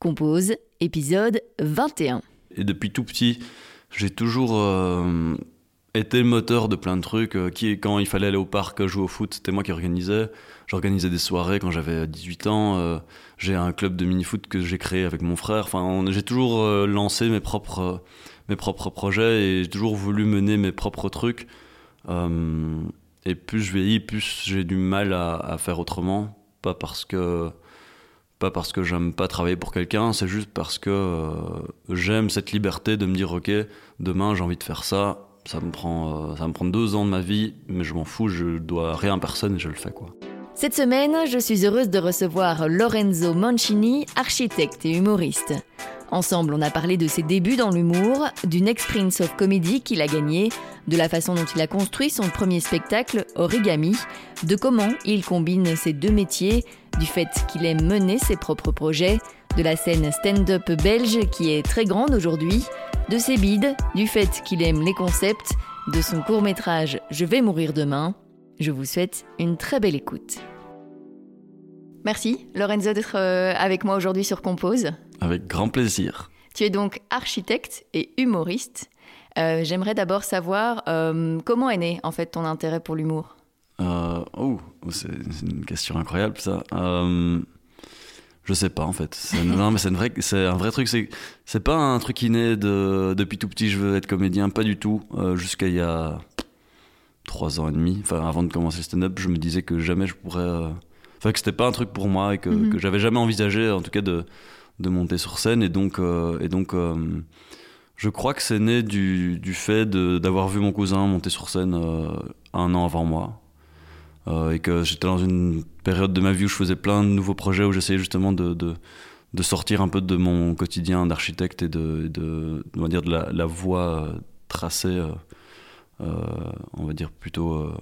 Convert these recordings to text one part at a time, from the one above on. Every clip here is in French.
Compose, épisode 21. Et depuis tout petit, j'ai toujours euh, été moteur de plein de trucs. euh, qui, quand il fallait aller au parc jouer au foot, c'était moi qui organisais. J'organisais des soirées quand j'avais 18 ans. euh, j'ai un club de mini-foot que j'ai créé avec mon frère. Enfin, j'ai toujours euh, lancé mes propres, mes propres projets et j'ai toujours voulu mener mes propres trucs. Et plus je vieillis, plus j'ai du mal à faire autrement. Pas parce que pas parce que j'aime pas travailler pour quelqu'un, c'est juste parce que euh, j'aime cette liberté de me dire ok, demain j'ai envie de faire ça. Ça me prend, euh, ça me prend deux ans de ma vie, mais je m'en fous, je dois rien à personne et je le fais quoi. Cette semaine, je suis heureuse de recevoir Lorenzo Mancini, architecte et humoriste. Ensemble, on a parlé de ses débuts dans l'humour, du Next Prince of Comedy qu'il a gagné, de la façon dont il a construit son premier spectacle, Origami, de comment il combine ces deux métiers, du fait qu'il aime mener ses propres projets, de la scène stand-up belge qui est très grande aujourd'hui, de ses bides, du fait qu'il aime les concepts, de son court-métrage Je vais mourir demain. Je vous souhaite une très belle écoute. Merci Lorenzo d'être euh, avec moi aujourd'hui sur Compose. Avec grand plaisir. Tu es donc architecte et humoriste. Euh, J'aimerais d'abord savoir euh, comment est né en fait ton intérêt pour l'humour? Euh, oh, c'est une question incroyable ça. Euh, je sais pas en fait. C'est- Non mais c'est un vrai truc. C'est pas un truc inné de depuis tout petit je veux être comédien, pas du tout. Euh, Jusqu'à il y a trois ans et demi, enfin avant de commencer le stand-up, je me disais que jamais je pourrais. euh, Enfin que c'était pas un truc pour moi et que, Mhm. que j'avais jamais envisagé en tout cas de de monter sur scène et donc et donc je crois que c'est né du, du fait d'avoir vu mon cousin monter sur scène euh, un an avant moi. Euh, et que j'étais dans une période de ma vie où je faisais plein de nouveaux projets, où j'essayais justement de, de, de sortir un peu de mon quotidien d'architecte et de, de, on va dire de la, la voie euh, tracée, euh, on va dire plutôt,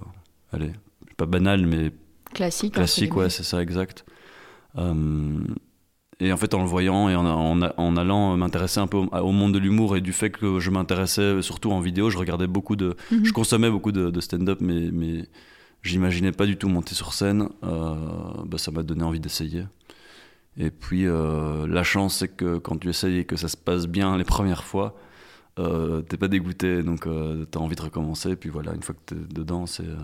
allez, pas banale, mais Classique. classique, ouais, c'est ça, exact. Euh, et en fait, en le voyant et en, en, en allant m'intéresser un peu au, au monde de l'humour et du fait que je m'intéressais surtout en vidéo, je regardais beaucoup de, guillemets. je consommais beaucoup de, de stand-up, mais, mais j'imaginais pas du tout monter sur scène. Euh, bah, ça m'a donné envie d'essayer. Et puis, euh, la chance, c'est que quand tu essayes et que ça se passe bien les premières fois, euh, t'es pas dégoûté, donc euh, t'as envie de recommencer. Et puis voilà, une fois que t'es dedans, c'est. euh,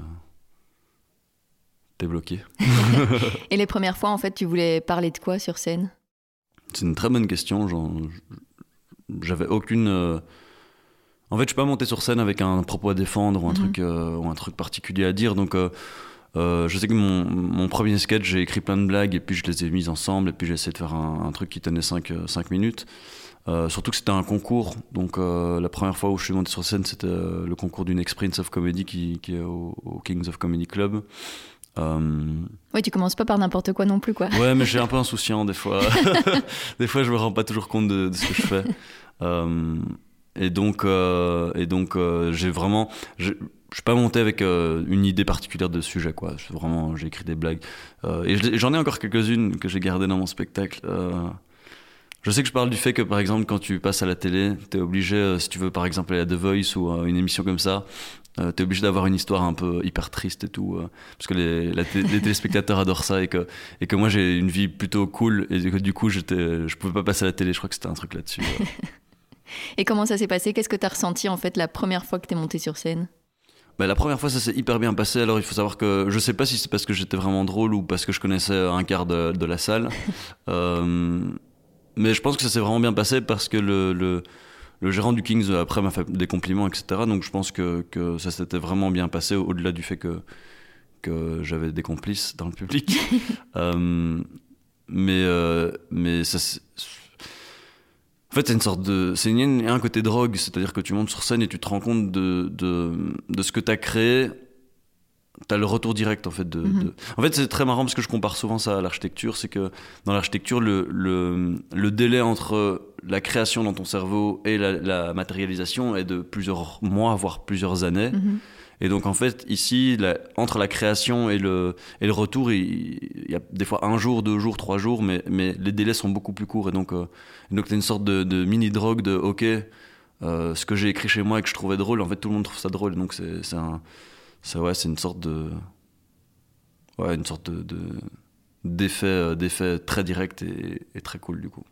t'es bloqué. Et les premières fois en fait, tu voulais parler de quoi sur scène? C'est une très bonne question. J'avais aucune. En fait, je suis pas monté sur scène avec un propos à défendre ou un, Mhm. truc, euh, ou un truc particulier à dire. Donc, euh, euh, je sais que mon, mon premier sketch, j'ai écrit plein de blagues et puis je les ai mises ensemble et puis j'ai essayé de faire un, un truc qui tenait 5 minutes. Euh, surtout que c'était un concours. Donc, la première fois où je suis monté sur scène, c'était le concours du Next Prince of Comedy qui, qui est au, au Kings of Comedy Club. Euh, Oui, tu commences pas par n'importe quoi non plus quoi. Ouais, mais suis un peu insouciant des fois. des fois, je me rends pas toujours compte de, de ce que je fais. Euh, et donc, euh, et donc, euh, j'ai vraiment, je, suis pas monté avec euh, une idée particulière de sujet, quoi. Vraiment, j'ai écrit des blagues. Et je- j'en ai encore quelques-unes que j'ai gardées dans mon spectacle. Je sais que je parle du fait que, par exemple, quand tu passes à la télé, t'es obligé, si tu veux, par exemple, aller à The Voice ou une émission comme ça, euh, t'es obligé d'avoir une histoire un peu hyper triste et tout, parce que les, téléspectateurs adorent ça et que, et que moi j'ai une vie plutôt cool et que du coup j'étais, je pouvais pas passer à la télé. Je crois que c'était un truc là-dessus. Et comment ça s'est passé? Qu'est-ce que tu as ressenti en fait la première fois que tu es monté sur scène? Bah, la première fois, ça s'est hyper bien passé. Alors, il faut savoir que je sais pas si c'est parce que j'étais vraiment drôle ou parce que je connaissais un quart de, de la salle. Euh, mais je pense que ça s'est vraiment bien passé parce que le, le, le gérant du Kings, euh, après, m'a fait des compliments, etc. Donc, je pense que, que ça s'était vraiment bien passé au- au-delà du fait que, que j'avais des complices dans le public. Euh, mais, euh, mais ça, en fait, c'est une sorte de. C'est une- il y a un côté drogue, c'est-à-dire que tu montes sur scène et tu te rends compte de, de, de ce que tu as créé. Tu as le retour direct, en fait. De, Mhm. de- En fait, c'est très marrant parce que je compare souvent ça à l'architecture. C'est que dans l'architecture, le, le, le délai entre la création dans ton cerveau et la, la matérialisation est de plusieurs mois, voire plusieurs années. Mhm. Et donc en fait, ici, entre la création et le, et le retour, il, y a des fois un jour, deux jours, trois jours, mais, mais les délais sont beaucoup plus courts. Et donc, euh, donc tu as une sorte de, mini-drogue de OK, euh, ce que j'ai écrit chez moi et que je trouvais drôle, en fait, tout le monde trouve ça drôle. Donc c'est un, ouais, une sorte de, ouais, une sorte de, euh, d'effet très direct et très cool du coup.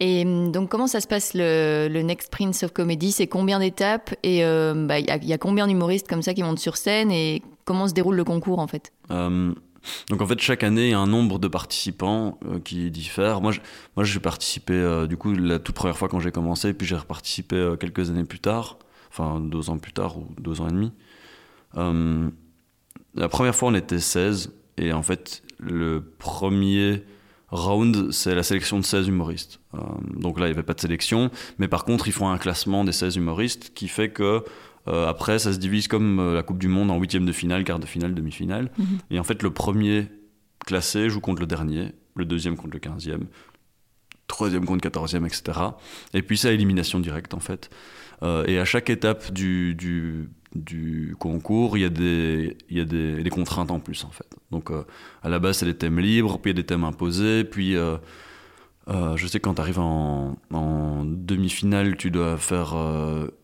Et hum, donc, comment ça se passe le, Next Prince of Comedy? C'est combien d'étapes? Et euh, bah, il y, a- combien d'humoristes comme ça qui montent sur scène? Et comment se déroule le concours en fait? Euh, donc en fait, chaque année, il y a un nombre de participants euh, qui diffère. Moi, moi, j'ai participé euh, du coup la toute première fois quand j'ai commencé, puis j'ai reparticipé quelques années plus tard, enfin deux ans plus tard ou deux ans et demi. Euh, la première fois, on était 16, et en fait, le premier round, c'est la sélection de 16 humoristes. Euh, donc là, il n'y avait pas de sélection, mais par contre, ils font un classement des 16 humoristes qui fait que euh, après, ça se divise comme euh, la Coupe du Monde en huitième de finale, quart de finale, demi-finale. Et en fait, le premier classé joue contre le dernier, le deuxième contre le quinzième, troisième contre quatorzième, etc. Et puis c'est à élimination directe, en fait. Et à chaque étape du, du, du concours, il y a, des, il y a des, des contraintes en plus, en fait. Donc, euh, à la base, c'est des thèmes libres, puis il y a des thèmes imposés, puis... euh, euh, je sais que quand tu arrives en, en demi-finale, tu dois faire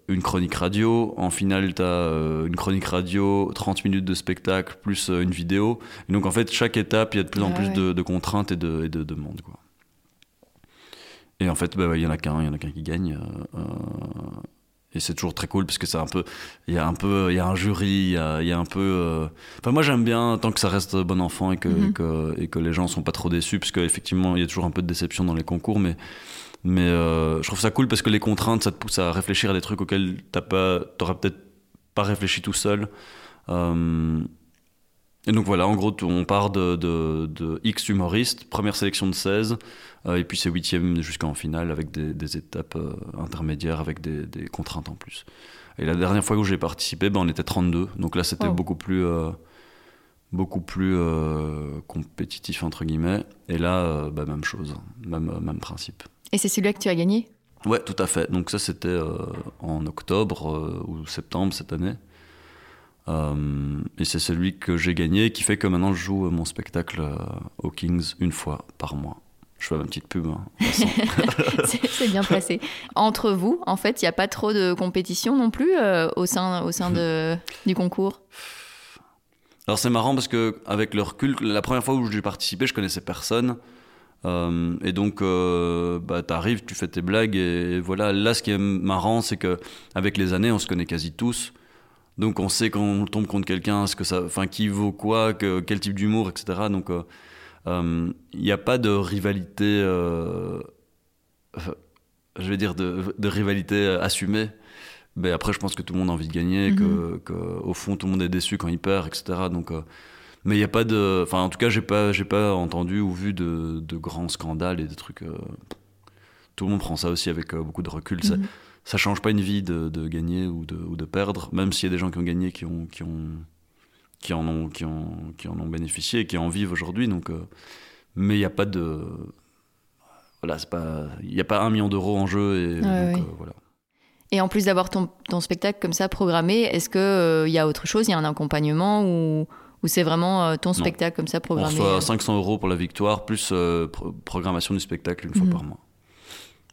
une chronique radio. En finale, tu as une chronique radio, 30 minutes de spectacle, plus une vidéo. Et donc, en fait, chaque étape, il y a de plus en Ah plus ouais. de, de contraintes et de, et de demandes. Quoi. Et en fait, bah, il y en a qu'un, il y en a qu'un qui gagne. euh, et c'est toujours très cool parce que c'est un peu, il y a un peu, il y a un jury, il y a, il y a un peu. euh, Enfin, moi j'aime bien tant que ça reste bon enfant et que, Mhm. et que, et que les gens sont pas trop déçus parce qu'effectivement il y a toujours un peu de déception dans les concours, mais mais euh, je trouve ça cool parce que les contraintes ça te pousse à réfléchir à des trucs auxquels t'as pas, t'aurais peut-être pas réfléchi tout seul. Euh, et donc voilà, en gros, on part de, de, de X humoristes, première sélection de 16, euh, et puis c'est huitième jusqu'en finale avec des, des étapes euh, intermédiaires avec des, des contraintes en plus. Et la dernière fois où j'ai participé, ben, on était 32, donc là c'était beaucoup plus, euh, beaucoup plus compétitif entre guillemets. Et là, bah, même chose, même, euh, même principe. Et c'est celui-là que tu as gagné? Ouais, tout à fait. Donc ça, c'était en octobre ou septembre cette année. Euh, et c'est celui que j'ai gagné qui fait que maintenant je joue euh, mon spectacle euh, aux Kings une fois par mois. Je fais ma petite pub. hein. C'est bien placé. Entre vous, en fait, il n'y a pas trop de compétition non plus euh, au sein, au sein de, du concours? Alors c'est marrant parce que avec le recul, la première fois où j'ai participé, je connaissais personne. Euh, et donc, euh, bah, t'arrives, tu fais tes blagues et voilà. Là, ce qui est marrant, c'est que avec les années, on se connaît quasi tous. Donc, on sait quand on tombe contre quelqu'un, ce que ça, enfin, qui vaut quoi, que, quel type d'humour, etc. Donc, euh, euh, il n'y a pas de rivalité, euh, euh, je vais dire de, de rivalité euh, assumée. Mais après, je pense que tout le monde a envie de gagner, que, que au fond, tout le monde est déçu quand il perd, etc. Donc, euh, mais il n'y a pas de. Enfin, en tout cas, j'ai pas, j'ai pas entendu ou vu de, de grands scandales et des trucs. euh, tout le monde prend ça aussi avec euh, beaucoup de recul. Mhm. Ça change pas une vie de, de gagner ou de, ou de perdre, même s'il y a des gens qui ont gagné, qui ont, qui ont, qui en ont, qui ont, qui en ont bénéficié et qui en vivent aujourd'hui. Donc, euh, mais il n'y a pas de. Voilà, c'est pas. Il n'y a pas un million d'euros en jeu et donc, euh, voilà. Et en plus d'avoir ton, ton spectacle comme ça programmé, est-ce qu'il y a autre chose Il y a un accompagnement ou, ou c'est vraiment euh, ton spectacle comme ça On programmé reçoit euh 500 euros pour la victoire, plus euh, pro- programmation du spectacle une fois Mhm. par mois.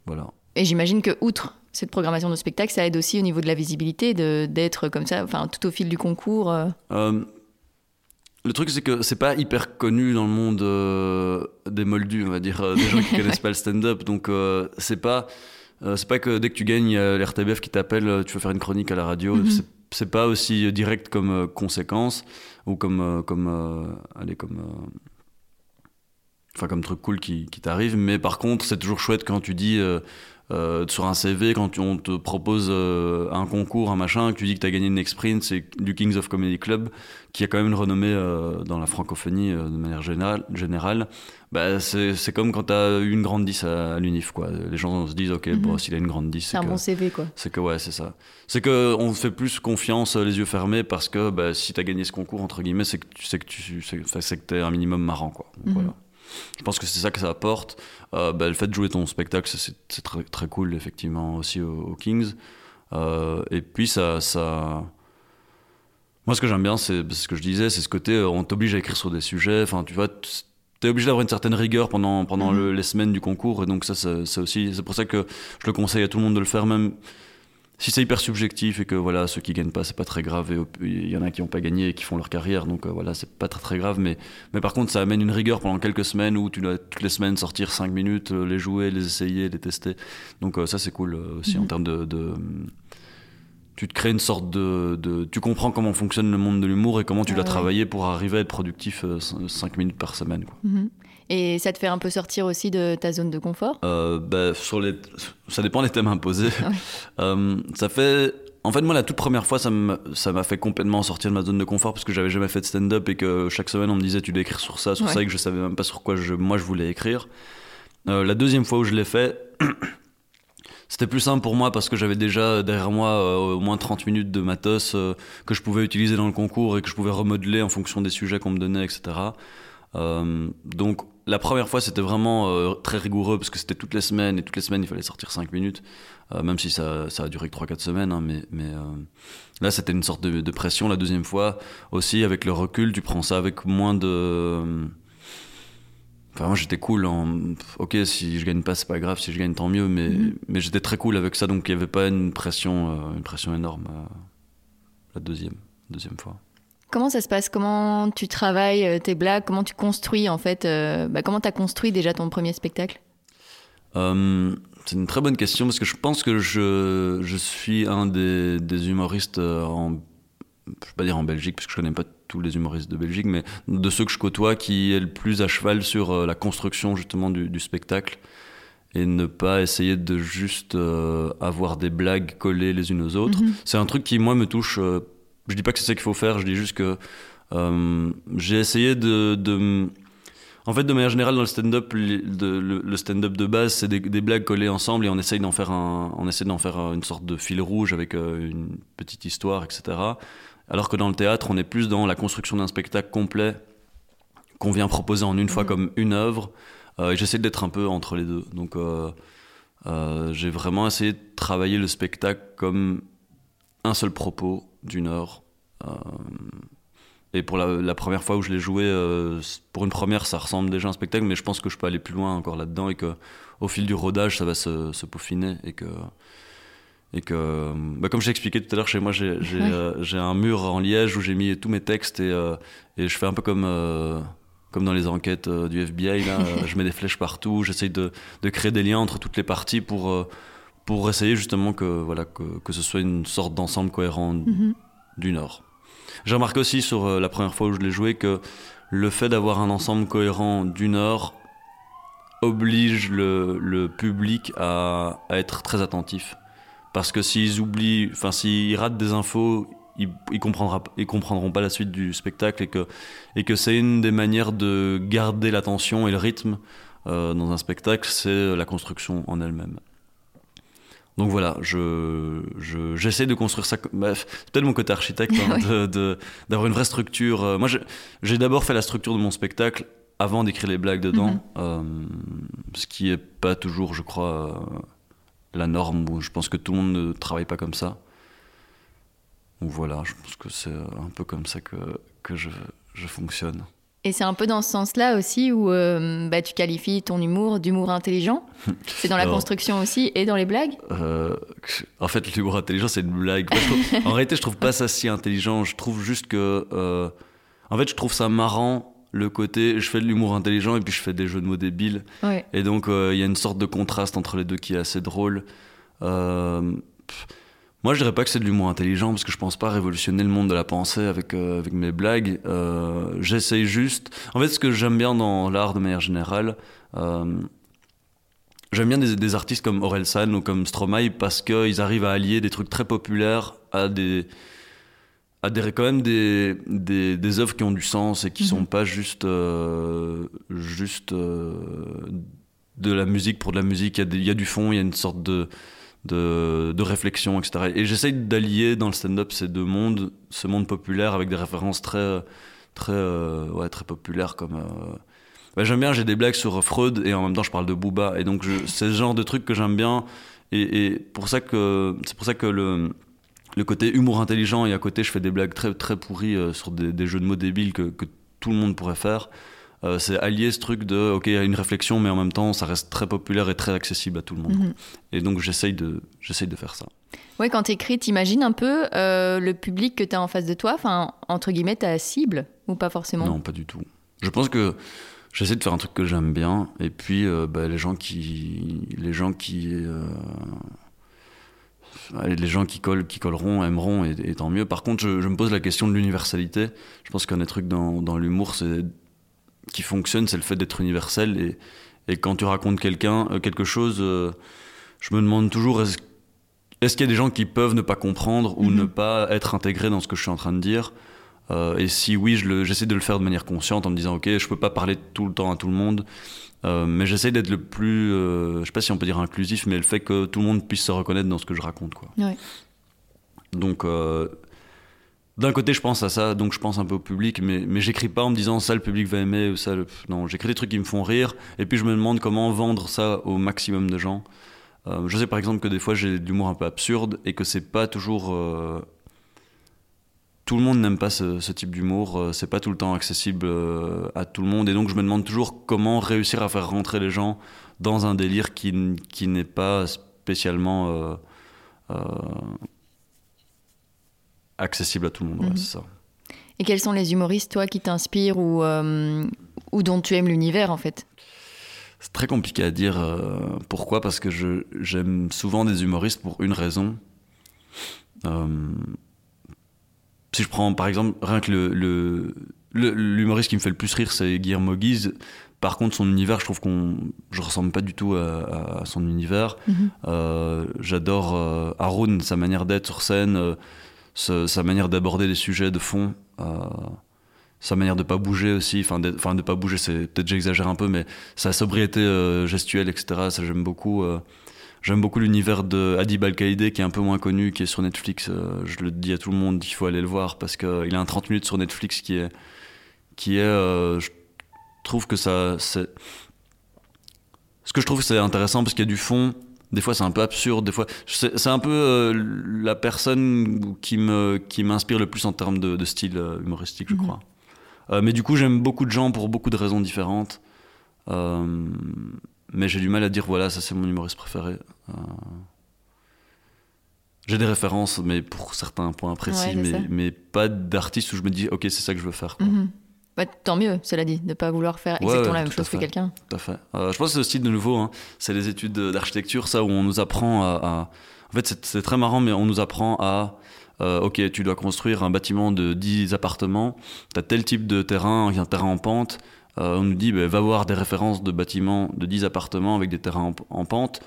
Voilà. Et j'imagine que outre cette programmation de spectacle, ça aide aussi au niveau de la visibilité, d'être comme ça, enfin tout au fil du concours. euh. Euh, le truc, c'est que c'est pas hyper connu dans le monde euh, des moldus, on va dire, euh, des gens qui connaissent pas le stand-up. Donc, c'est pas, c'est pas que dès que tu gagnes, l'RTBF qui t'appelle, tu veux faire une chronique à la radio. Mhm. C'est- C'est pas aussi direct comme conséquence ou comme, comme, allez, comme, enfin, comme truc cool qui, qui t'arrive. Mais par contre, c'est toujours chouette quand tu dis. euh, euh, sur un CV, quand tu- on te propose euh, un concours, un machin, que tu dis que tu as gagné une Next Sprint, c'est du Kings of Comedy Club, qui a quand même une renommée euh, dans la francophonie de manière générale. générale. Bah, c'est comme quand tu as eu une grande 10 à, à l'UNIF. Quoi. Les gens se disent, ok, Mhm. bon, s'il a une grande 10, C'est un que, bon CV, quoi. c'est que ouais, c'est ça. C'est que on fait plus confiance les yeux fermés parce que bah, si tu as gagné ce concours, entre guillemets, c'est que tu sais que tu c'est, que t'es un minimum marrant. Quoi. Donc, Mhm. voilà. Je pense que c'est ça que ça apporte. Euh, bah, le fait de jouer ton spectacle, c'est- très, très cool, effectivement, aussi aux, Kings. Euh, et puis, ça, ça. Moi, ce que j'aime bien, c'est c'est ce que je disais, c'est ce côté, euh, on t'oblige à écrire sur des sujets. Enfin, tu vois, tu es obligé d'avoir une certaine rigueur pendant, pendant Mhm. le- les semaines du concours. Et donc, ça, c'est aussi. C'est pour ça que je le conseille à tout le monde de le faire, même si c'est hyper subjectif et que voilà, ceux qui gagnent pas, c'est pas très grave, et il y en a qui n'ont pas gagné et qui font leur carrière, donc euh, voilà, c'est pas très très grave, mais, mais par contre, ça amène une rigueur pendant quelques semaines où tu dois toutes les semaines sortir 5 minutes, euh, les jouer, les essayer, les tester. Donc euh, ça, c'est cool aussi en mhm. termes de, tu te crées une sorte de, de, Tu comprends comment fonctionne le monde de l'humour et comment tu dois travailler pour arriver à être productif 5 minutes par semaine. Quoi. Mhm. Et ça te fait un peu sortir aussi de ta zone de confort? Euh, bah, sur les... Ça dépend des thèmes imposés. Euh, ça fait. En fait, moi, la toute première fois, ça m'a fait complètement sortir de ma zone de confort parce que j'avais jamais fait de stand-up et que chaque semaine, on me disait tu dois écrire sur ça, sur ça, et que je savais même pas sur quoi je, moi je voulais écrire. Euh, la deuxième fois où je l'ai fait, c'était plus simple pour moi parce que j'avais déjà derrière moi euh, au moins 30 minutes de matos que je pouvais utiliser dans le concours et que je pouvais remodeler en fonction des sujets qu'on me donnait, etc. donc, la première fois, c'était vraiment euh, très rigoureux parce que c'était toutes les semaines et toutes les semaines, il fallait sortir 5 minutes, euh, même si ça, ça, a duré que 3-4 semaines. Hein, mais mais euh, là, c'était une sorte de, pression. La deuxième fois, aussi, avec le recul, tu prends ça avec moins de. Enfin, moi, j'étais cool. En... Ok, si je gagne pas, c'est pas grave. Si je gagne, tant mieux. Mais, mm-hmm. mais j'étais très cool avec ça, donc il n'y avait pas une pression, une pression énorme la deuxième, deuxième fois. Comment ça se passe? Comment tu travailles euh, tes blagues? Comment tu construis en fait euh, bah, Comment tu as construit déjà ton premier spectacle? Euh, C'est une très bonne question parce que je pense que je, je suis un des, des humoristes en, je vais pas dire en Belgique parce que je connais pas tous les humoristes de Belgique, mais de ceux que je côtoie qui est le plus à cheval sur la construction justement du, du spectacle et ne pas essayer de juste avoir des blagues collées les unes aux autres. Mm-hmm. C'est un truc qui moi me touche je dis pas que c'est ça qu'il faut faire, je dis juste que euh, j'ai essayé de, En fait, de manière générale, dans le stand-up, le, stand-up de base, c'est des, blagues collées ensemble et on essaye d'en faire, un, on essaie d'en faire une sorte de fil rouge avec euh, une petite histoire, etc. Alors que dans le théâtre, on est plus dans la construction d'un spectacle complet qu'on vient proposer en une fois mmh. comme une œuvre. Euh, et j'essaie d'être un peu entre les deux. Donc, j'ai vraiment essayé de travailler le spectacle comme un seul propos d'une heure. Euh, et pour la, première fois où je l'ai joué, euh, pour une première, ça ressemble déjà à un spectacle, mais je pense que je peux aller plus loin encore là-dedans et que au fil du rodage, ça va se, peaufiner et que et que bah comme j'ai expliqué tout à l'heure chez moi j'ai euh, j'ai un mur en liège où j'ai mis tous mes textes et, et je fais un peu comme comme dans les enquêtes du FBI là je mets des flèches partout j'essaye de, de, créer des liens entre toutes les parties pour pour essayer justement que, voilà, que, que ce soit une sorte d'ensemble cohérent mhm. du Nord. J'ai remarqué aussi sur euh, la première fois où je l'ai joué que le fait d'avoir un ensemble cohérent du Nord oblige le, le public à, à, être très attentif. Parce que s'ils oublient, enfin s'ils ratent des infos, ils, ils, comprendra, ils comprendront pas la suite du spectacle et que, et que c'est une des manières de garder l'attention et le rythme euh, dans un spectacle, c'est la construction en elle-même. Donc voilà, je, j'essaie de construire ça. Bref, c'est peut-être mon côté architecte, hein, de, d'avoir une vraie structure. Euh, moi, j'ai d'abord fait la structure de mon spectacle avant d'écrire les blagues dedans, mhm. euh, ce qui est pas toujours, je crois, euh, la norme. Où je pense que tout le monde ne travaille pas comme ça. Donc voilà, je pense que c'est un peu comme ça que, que je, je fonctionne. Et c'est un peu dans ce sens-là aussi où euh, bah, tu qualifies ton humour d'humour intelligent. C'est dans la construction aussi et dans les blagues euh, En fait, l'humour intelligent, c'est une blague. en réalité, je trouve pas ça si intelligent. Je trouve juste que. Euh, en fait, je trouve ça marrant le côté. Je fais de l'humour intelligent et puis je fais des jeux de mots débiles. Et donc, il y a une sorte de contraste entre les deux qui est assez drôle. Moi, je dirais pas que c'est de l'humour intelligent parce que je pense pas révolutionner le monde de la pensée avec euh, avec mes blagues. Euh, J'essaye juste. En fait, ce que j'aime bien dans l'art de manière générale, euh, j'aime bien des, des, artistes comme Orelsan ou comme Stromae parce qu'ils arrivent à allier des trucs très populaires à des à des quand même des, des, des œuvres qui ont du sens et qui mhm. sont pas juste euh, juste de la musique pour de la musique. Il y, y a du fond, il y a une sorte de de, réflexion, etc. Et j'essaye d'allier dans le stand-up ces deux mondes, ce monde populaire avec des références très, très, euh, ouais, très populaires comme. Euh, j'aime bien, j'ai des blagues sur Freud et en même temps je parle de Booba. Et donc c'est ce genre de truc que j'aime bien. Et, pour ça que c'est pour ça que le, le côté humour intelligent et à côté je fais des blagues très très pourries euh, sur des, jeux de mots débiles que tout le monde pourrait faire. Euh, c'est allier ce truc de, ok, il y a une réflexion, mais en même temps, ça reste très populaire et très accessible à tout le monde. Mhm. Et donc, j'essaye de, j'essaye de faire ça. Oui, quand tu écris, t'imagines un peu le public que tu as en face de toi, enfin, entre guillemets, ta cible, ou pas forcément? Non, pas du tout. Je pense que j'essaie de faire un truc que j'aime bien, et puis bah, les gens qui. Les gens qui les gens qui collent, qui colleront, aimeront, et, tant mieux. Par contre, je, me pose la question de l'universalité. Je pense qu'un des trucs dans, dans l'humour qui fonctionne, c'est le fait d'être universel. Et, et, quand tu racontes quelqu'un, euh, quelque chose, euh, je me demande toujours est-ce est qu'il y a des gens qui peuvent ne pas comprendre ou ne mhm. pas être intégrés dans ce que je suis en train de dire? Euh, Et si oui, j'essaie de le faire de manière consciente en me disant ok, je peux pas parler tout le temps à tout le monde. Euh, mais j'essaie d'être le plus, euh, je sais pas si on peut dire inclusif, mais le fait que tout le monde puisse se reconnaître dans ce que je raconte. Quoi. Donc, d'un côté, je pense à ça, donc je pense un peu au public, mais, mais j'écris pas en me disant ça le public va aimer ou ça. Non, j'écris des trucs qui me font rire, et puis je me demande comment vendre ça au maximum de gens. je sais par exemple que des fois j'ai de l'humour un peu absurde et que c'est pas toujours tout le monde n'aime pas ce, type d'humour, euh, c'est pas tout le temps accessible euh, à tout le monde, et donc je me demande toujours comment réussir à faire rentrer les gens dans un délire qui, qui n'est pas spécialement euh, accessible à tout le monde. Mhm. ça. Et quels sont les humoristes, toi, qui t'inspirent ou, ou dont tu aimes l'univers, en fait? C'est très compliqué à dire. pourquoi Parce que j'aime souvent des humoristes pour une raison si je prends par exemple rien que le, l'humoriste qui me fait le plus rire, c'est Guillermo Guise. Par contre, son univers, je trouve qu'on, je ressemble pas du tout à, son univers. Mhm. Euh, j'adore euh, Haroun, sa manière d'être sur scène, euh, sa, manière d'aborder les sujets de fond, sa manière de pas bouger aussi. Enfin, de, de pas bouger, c'est peut-être j'exagère un peu, mais sa sobriété gestuelle, etc. Ça j'aime beaucoup. J'aime beaucoup l'univers de Adib Al-Qaïdé qui est un peu moins connu, qui est sur Netflix. Euh, je le dis à tout le monde, il faut aller le voir parce qu'il a un 30 minutes sur Netflix qui est. Qui est euh, je trouve que ça. Ce que je trouve c'est intéressant parce qu'il y a du fond. Des fois c'est un peu absurde, des fois. C'est un peu euh, la personne qui m'inspire qui le plus en termes de, style humoristique, je mhm. crois. mais du coup, j'aime beaucoup de gens pour beaucoup de raisons différentes. Euh, mais j'ai du mal à dire voilà, ça c'est mon humoriste préféré. Euh, j'ai des références, mais pour certains points précis, mais, mais, pas d'artiste où je me dis ok, c'est ça que je veux faire. Mhm. Bah, tant mieux, cela dit, de ne pas vouloir faire exactement la même chose que quelqu'un. Tout à fait. Euh, je pense que c'est aussi de nouveau, hein, c'est les études d'architecture, ça, où on nous apprend à. En fait, c'est très marrant, mais on nous apprend à. Euh, ok, tu dois construire un bâtiment de 10 appartements, tu as tel type de terrain, un terrain en pente, euh, on nous dit, bah, va voir des références de bâtiments de 10 appartements avec des terrains en, pente,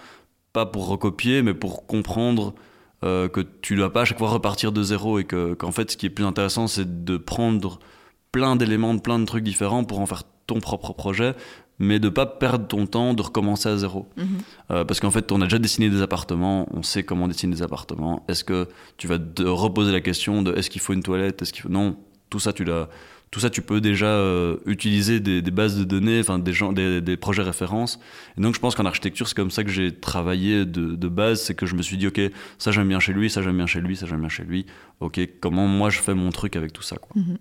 pas pour recopier, mais pour comprendre que tu ne dois pas à chaque fois repartir de zéro et qu'en fait, ce qui est plus intéressant, c'est de prendre plein d'éléments, de plein de trucs différents pour en faire ton propre projet, mais de pas perdre ton temps de recommencer à zéro. Mhm. Euh, parce qu'en fait, on a déjà dessiné des appartements, on sait comment dessiner des appartements. Est-ce que tu vas te reposer la question de est-ce qu'il faut une toilette, est-ce qu'il faut non, tout ça tu l'as tout ça, tu peux déjà euh, utiliser des, bases de données, enfin des, gens, des, projets références. Et donc, je pense qu'en architecture, c'est comme ça que j'ai travaillé de, base, c'est que je me suis dit, ok, ça j'aime bien chez lui, ça j'aime bien chez lui, ça j'aime bien chez lui. Ok, comment moi je fais mon truc avec tout ça, quoi. Mhm.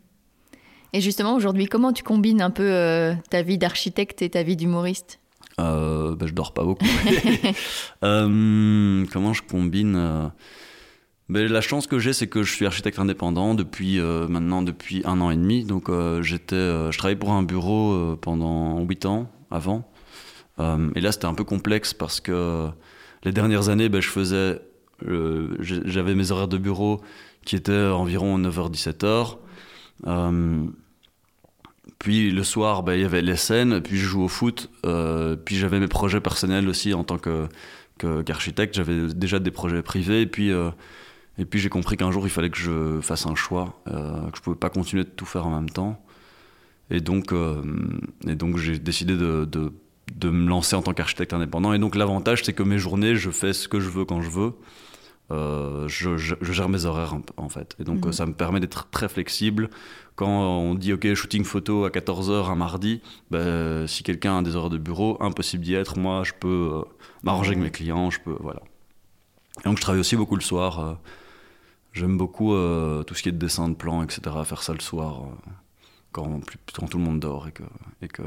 Et justement, aujourd'hui, comment tu combines un peu euh, ta vie d'architecte et ta vie d'humoriste? Euh, ben, Je dors pas beaucoup. Euh, comment je combine ben, la chance que j'ai, c'est que je suis architecte indépendant depuis euh, maintenant depuis un an et demi. Donc euh, j'étais, euh, je travaillais pour un bureau pendant huit ans avant. et là, c'était un peu complexe parce que les dernières années, ben, je faisais, j'avais mes horaires de bureau qui étaient environ 9h-17h. Puis le soir, ben, il y avait les scènes, puis je jouais au foot, puis j'avais mes projets personnels aussi en tant que qu'architecte. J'avais déjà des projets privés, et puis et puis j'ai compris qu'un jour il fallait que je fasse un choix, euh, que je pouvais pas continuer de tout faire en même temps. Et donc, euh, et donc j'ai décidé de, de, de, me lancer en tant qu'architecte indépendant. Et donc l'avantage c'est que mes journées, je fais ce que je veux quand je veux. Euh, je, je, gère mes horaires en fait. Et donc mhm. ça me permet d'être très flexible. Quand on dit ok shooting photo à 14h un mardi, ben, si quelqu'un a des horaires de bureau, impossible d'y être. Moi je peux euh, m'arranger avec mes clients, je peux voilà. Et donc je travaille aussi beaucoup le soir. J'aime beaucoup euh, tout ce qui est de dessin de plan, etc. Faire ça le soir, euh, quand, quand, tout le monde dort et que, et que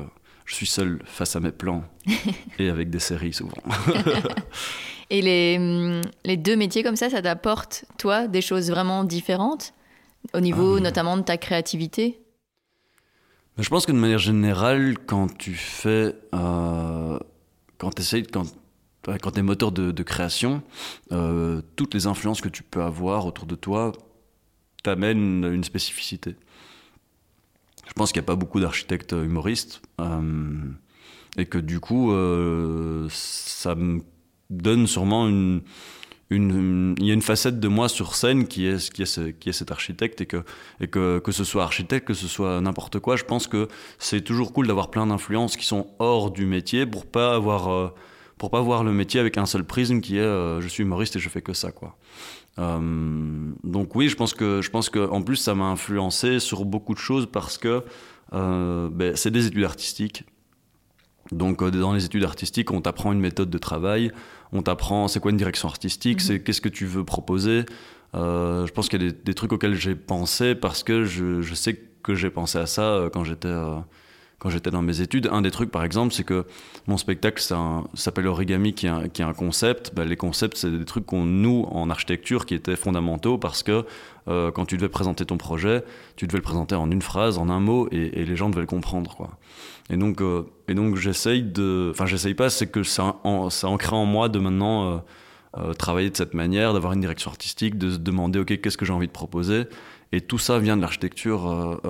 je suis seul face à mes plans et avec des séries souvent. Et les, hum, les deux métiers comme ça, ça t'apporte, toi, des choses vraiment différentes au niveau notamment de ta créativité? Je pense que de manière générale, quand tu fais. Euh, quand tu essayes. Quand, quand tu es moteur de, de création, euh, toutes les influences que tu peux avoir autour de toi t'amènent une spécificité. Je pense qu'il n'y a pas beaucoup d'architectes humoristes. Euh, et que du coup, euh, ça me donne sûrement une, il y a une facette de moi sur scène qui est, qui est, qui est cet architecte et que, et que, que ce soit architecte, que ce soit n'importe quoi, je pense que c'est toujours cool d'avoir plein d'influences qui sont hors du métier pour pas avoir, euh, pour pas voir le métier avec un seul prisme qui est euh, je suis humoriste et je fais que ça, quoi. Euh, donc oui, je pense que, je pense que en plus ça m'a influencé sur beaucoup de choses parce que ben, c'est des études artistiques donc euh, dans les études artistiques, on t'apprend une méthode de travail, on t'apprend c'est quoi une direction artistique, mhm. c'est qu'est-ce que tu veux proposer. Euh, je pense qu'il y a des, trucs auxquels j'ai pensé parce que je, je sais que j'ai pensé à ça euh, quand j'étais quand j'étais dans mes études. Un des trucs, par exemple, c'est que mon spectacle s'appelle Origami, qui est un, concept. Ben, les concepts, c'est des trucs qu'on nous en architecture qui étaient fondamentaux parce que quand tu devais présenter ton projet, tu devais le présenter en une phrase, en un mot, et, les gens devaient le comprendre. Et donc, euh, donc j'essaye de. Enfin, j'essaye pas, c'est que ça, en, en moi de maintenant euh, euh, travailler de cette manière, d'avoir une direction artistique, de se demander, OK, qu'est-ce que j'ai envie de proposer? Et tout ça vient de l'architecture.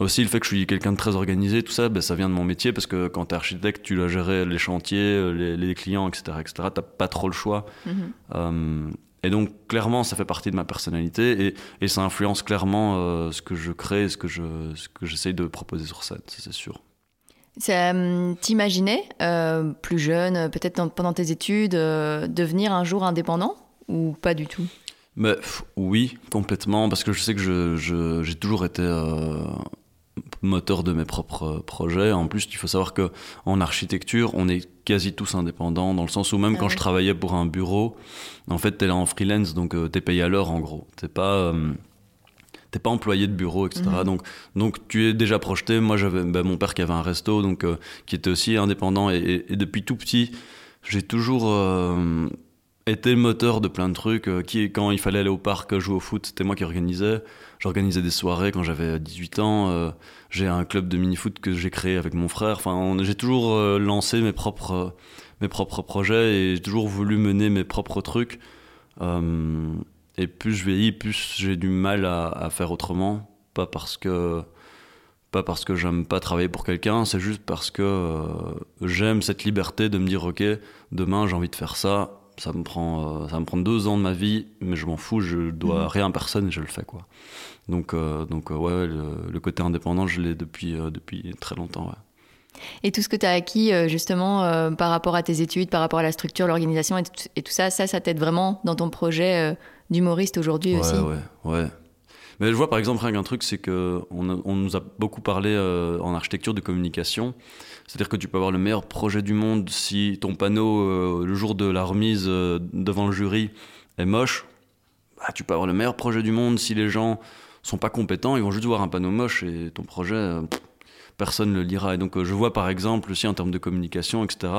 aussi, le fait que je suis quelqu'un de très organisé, tout ça, ben, ça vient de mon métier, parce que quand tu es architecte, tu dois gérer les chantiers, les, les clients, etc. etc. Tu pas trop le choix. Mm-hmm. Et donc, clairement, ça fait partie de ma personnalité et, et ça influence clairement euh, ce que je crée, ce que je, ce que j'essaye de proposer sur scène, c'est sûr. Euh, t'imaginais, euh, plus jeune, peut-être pendant tes études, devenir un jour indépendant ou pas du tout? Mais, Oui, complètement, parce que je sais que je, je, j'ai toujours été moteur de mes propres projets. En plus, il faut savoir que en architecture, on est quasi tous indépendants, dans le sens où même ah quand je travaillais pour un bureau, en fait, t'es là en freelance, donc euh, t'es payé à l'heure en gros. T'es pas euh, t'es pas employé de bureau, etc. Mhm. Donc, donc tu es déjà projeté. Moi, j'avais ben, mon père qui avait un resto, donc euh, qui était aussi indépendant, et, et depuis tout petit, j'ai toujours été moteur de plein de trucs. qui, quand il fallait aller au parc jouer au foot, c'était moi qui organisais. J'organisais des soirées quand j'avais 18 ans. Euh, j'ai un club de mini-foot que j'ai créé avec mon frère. Enfin, j'ai toujours euh, lancé mes propres, euh, mes propres projets et j'ai toujours voulu mener mes propres trucs. et plus je vieillis, plus j'ai du mal à, faire autrement. Pas parce que pas parce que j'aime pas travailler pour quelqu'un, c'est juste parce que j'aime cette liberté de me dire ok, demain j'ai envie de faire ça, ça me prend ça me prend deux ans de ma vie, mais je m'en fous, je dois mmh. rien à personne et je le fais quoi. Donc, euh, donc euh, ouais, le, côté indépendant, je l'ai depuis, euh, depuis très longtemps. Ouais. Et tout ce que tu as acquis justement par rapport à tes études, par rapport à la structure, l'organisation et, et, tout ça, ça, ça t'aide vraiment dans ton projet d'humoriste aujourd'hui aussi? Ouais, ouais. Mais je vois par exemple rien qu'un truc, c'est qu'on on nous a beaucoup parlé en architecture de communication. C'est-à-dire que tu peux avoir le meilleur projet du monde si ton panneau, le jour de la remise devant le jury, est moche. Bah, tu peux avoir le meilleur projet du monde si les gens sont pas compétents, ils vont juste voir un panneau moche et ton projet, euh, personne ne le lira. Et donc euh, je vois par exemple aussi en termes de communication, etc.,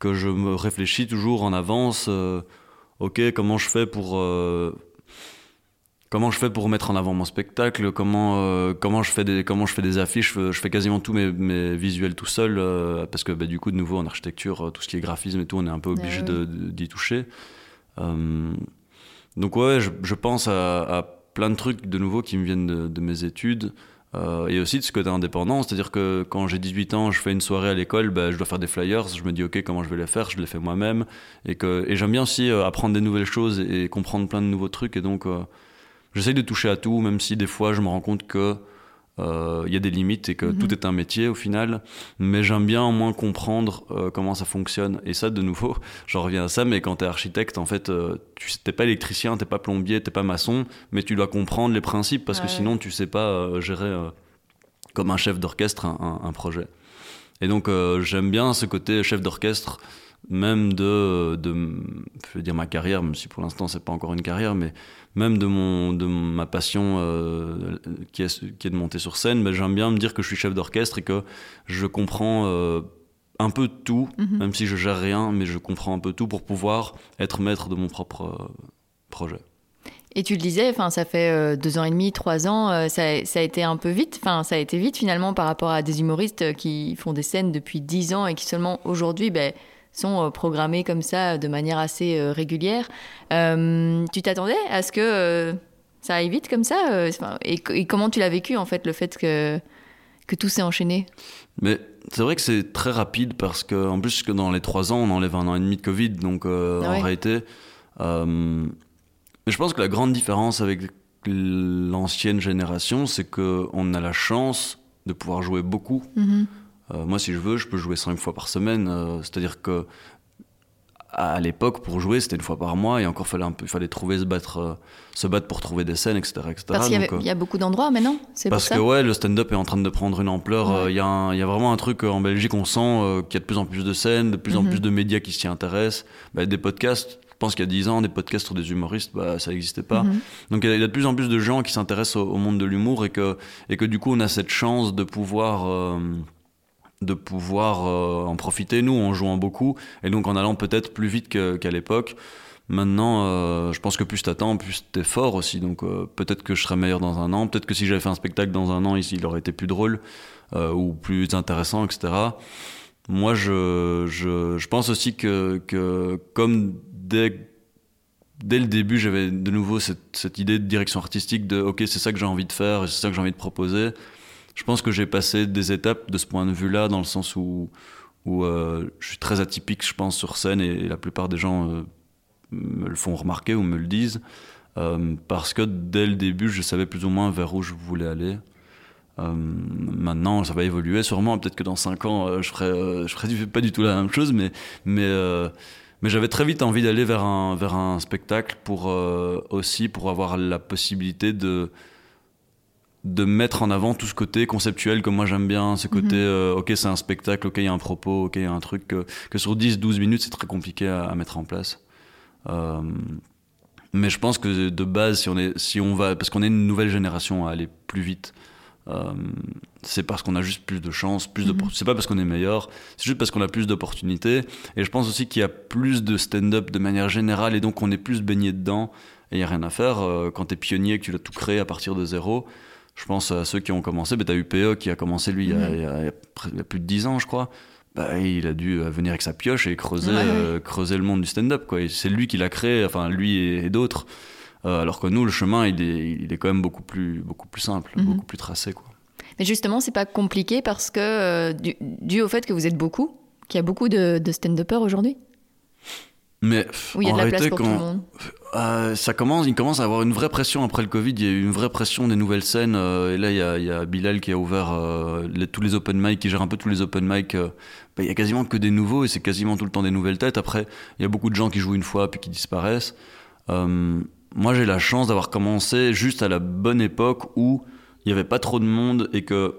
que je me réfléchis toujours en avance, euh, ok, comment je fais pour... comment je fais pour mettre en avant mon spectacle Comment comment je fais des comment je fais des affiches Je fais quasiment tous mes, mes visuels tout seul parce que bah, du coup de nouveau en architecture tout ce qui est graphisme et tout on est un peu obligé d'y toucher. donc ouais je, pense à, à plein de trucs de nouveau qui me viennent de, mes études. Euh, et aussi de ce côté indépendant, c'est-à-dire que quand j'ai 18 ans, je fais une soirée à l'école, bah, je dois faire des flyers, je me dis ok comment je vais les faire, je les fais moi-même, et que et j'aime bien aussi euh, apprendre des nouvelles choses et, comprendre plein de nouveaux trucs, et donc euh, j'essaye de toucher à tout, même si des fois je me rends compte que il euh, y a des limites et que tout mhm. est un métier au final. Mais j'aime bien au moins comprendre euh, comment ça fonctionne. Et ça, de nouveau, j'en reviens à ça, mais quand tu es architecte, en fait, euh, tu n'es pas électricien, t'es pas plombier, t'es pas maçon, mais tu dois comprendre les principes parce que sinon, tu sais pas gérer comme un chef d'orchestre un, un, projet. Et donc, j'aime bien ce côté chef d'orchestre même de, de je veux dire ma carrière, même si pour l'instant c'est pas encore une carrière, mais même de, mon, de ma passion euh, qui, est, qui est de monter sur scène, mais j'aime bien me dire que je suis chef d'orchestre et que je comprends euh, un peu tout, Mhm. même si je gère rien, mais je comprends un peu tout pour pouvoir être maître de mon propre euh, projet. Et tu le disais, enfin, ça fait deux ans et demi, trois ans, ça, ça a été un peu vite. Enfin, ça a été vite finalement par rapport à des humoristes qui font des scènes depuis dix ans et qui seulement aujourd'hui ben, sont euh, programmés comme ça de manière assez euh, régulière. Euh, tu t'attendais à ce que euh, ça aille vite comme ça euh, et, et comment tu l'as vécu en fait le fait que que tout s'est enchaîné? Mais c'est vrai que c'est très rapide parce que, en plus, que dans les trois ans, on enlève un an et demi de Covid. Donc, euh, Ah en réalité, euh, mais je pense que la grande différence avec l'ancienne génération, c'est qu'on a la chance de pouvoir jouer beaucoup. Mhm. Euh, moi, si je veux, je peux jouer cinq fois par semaine. euh, C'est-à-dire que à l'époque, pour jouer, c'était une fois par mois et encore fallait un peu, il fallait trouver se battre, euh, se battre pour trouver des scènes, etc., etc. Parce qu'il y, y a beaucoup d'endroits maintenant, c'est pour parce ça. que ouais, le stand-up est en train de prendre une ampleur. Ouais. Il y, a un- il y a vraiment un truc en Belgique, on sent qu'il y a de plus en plus de scènes, de plus en Mhm. plus de médias qui s'y intéressent. Bah, des podcasts, je pense qu'il y a 10 ans, des podcasts sur des humoristes, bah, ça n'existait pas. Mhm. Donc il y, a- y de plus en plus de gens qui s'intéressent au, au monde de l'humour et que, et que du coup on a cette chance de pouvoir, de pouvoir euh, en profiter, nous, en jouant beaucoup, et donc en allant peut-être plus vite qu'à l'époque. Maintenant, euh, je pense que plus t'attends, plus t'es fort aussi. Donc euh, peut-être que je serais meilleur dans un an. Peut-être que si j'avais fait un spectacle dans un an, il aurait été plus drôle ou plus intéressant, etc. Moi, je, pense aussi que, comme dès, dès le début, j'avais de nouveau cette, cette idée de direction artistique de OK, c'est ça que j'ai envie de faire c'est ça que j'ai envie de proposer. Je pense que j'ai passé des étapes de ce point de vue-là, dans le sens où, euh, je suis très atypique, je pense, sur scène et, la plupart des gens euh, me le font remarquer ou me le disent. euh, parce que dès le début, je savais plus ou moins vers où je voulais aller. Maintenant, ça va évoluer sûrement. Peut-être que dans 5 ans, je ferai, je ferai pas du tout la même chose, mais, j'avais très vite envie d'aller vers un, vers un spectacle pour aussi pour avoir la possibilité de de mettre en avant tout ce côté conceptuel que moi j'aime bien, ce côté, euh, ok c'est un spectacle, ok il y a un propos, ok il y a un truc que, que sur 10-12 minutes c'est très compliqué à, à mettre en place. Euh, mais je pense que de base, si on, est, si on va, parce qu'on est une nouvelle génération à aller plus vite, euh, c'est parce qu'on a juste plus de chance, plus de, Mhm. c'est pas parce qu'on est meilleur, c'est juste parce qu'on a plus d'opportunités. Et je pense aussi qu'il y a plus de stand-up de manière générale et donc on est plus baigné dedans et il n'y a rien à faire. Euh, quand tu es pionnier, que tu l'as tout créé à partir de zéro, je pense à ceux qui ont commencé. Ben, tu as eu PE qui a commencé lui il y a- il y, a, il y a pr- il y a plus de 10 ans, je crois. Bah, il a dû euh, venir avec sa pioche et creuser, Ouais, euh, creuser le monde du stand-up. quoi. C'est lui qui l'a créé, enfin lui et, et d'autres. Euh, alors que nous, le chemin, il est, il est quand même beaucoup plus, beaucoup plus simple, Mhm. beaucoup plus tracé. Quoi. Mais justement, c'est pas compliqué parce que, euh, dû, dû au fait que vous êtes beaucoup, qu'il y a beaucoup de, de stand-uppers aujourd'hui, Mais où il y a en de la place réalité, pour quand, tout le monde. Euh, ça commence, il commence à avoir une vraie pression après le Covid. Il y a eu une vraie pression des nouvelles scènes. euh, et là, il y, a, il y a Bilal qui a ouvert euh, les- tous les open mic, qui gère un peu tous les open mic. bah, il y a quasiment que des nouveaux et c'est quasiment tout le temps des nouvelles têtes. Après, il y a beaucoup de gens qui jouent une fois puis qui disparaissent. Moi, j'ai la chance d'avoir commencé juste à la bonne époque où il n'y avait pas trop de monde et que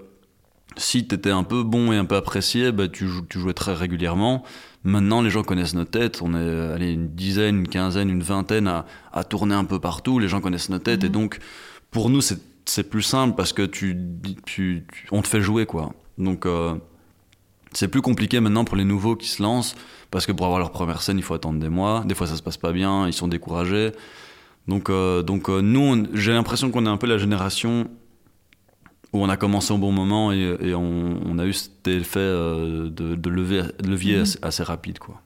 si tu étais un peu bon et un peu apprécié, bah, tu, jou- tu jouais très régulièrement. Maintenant, les gens connaissent nos têtes. On est allez, une dizaine, une quinzaine, une vingtaine à, à tourner un peu partout. Les gens connaissent nos têtes. Mhm. Et donc, pour nous, c'est plus simple parce que tu, tu, tu- on te fait jouer. quoi. Donc, euh, c'est plus compliqué maintenant pour les nouveaux qui se lancent parce que pour avoir leur première scène, il faut attendre des mois. Des fois, ça se passe pas bien. Ils sont découragés. Donc, euh, donc euh, nous, j'ai l'impression qu'on est un peu la génération où on a commencé au bon moment et, et on, on a eu cet effet euh, de, de lever, de levier Mhm. assez, assez rapide. Quoi.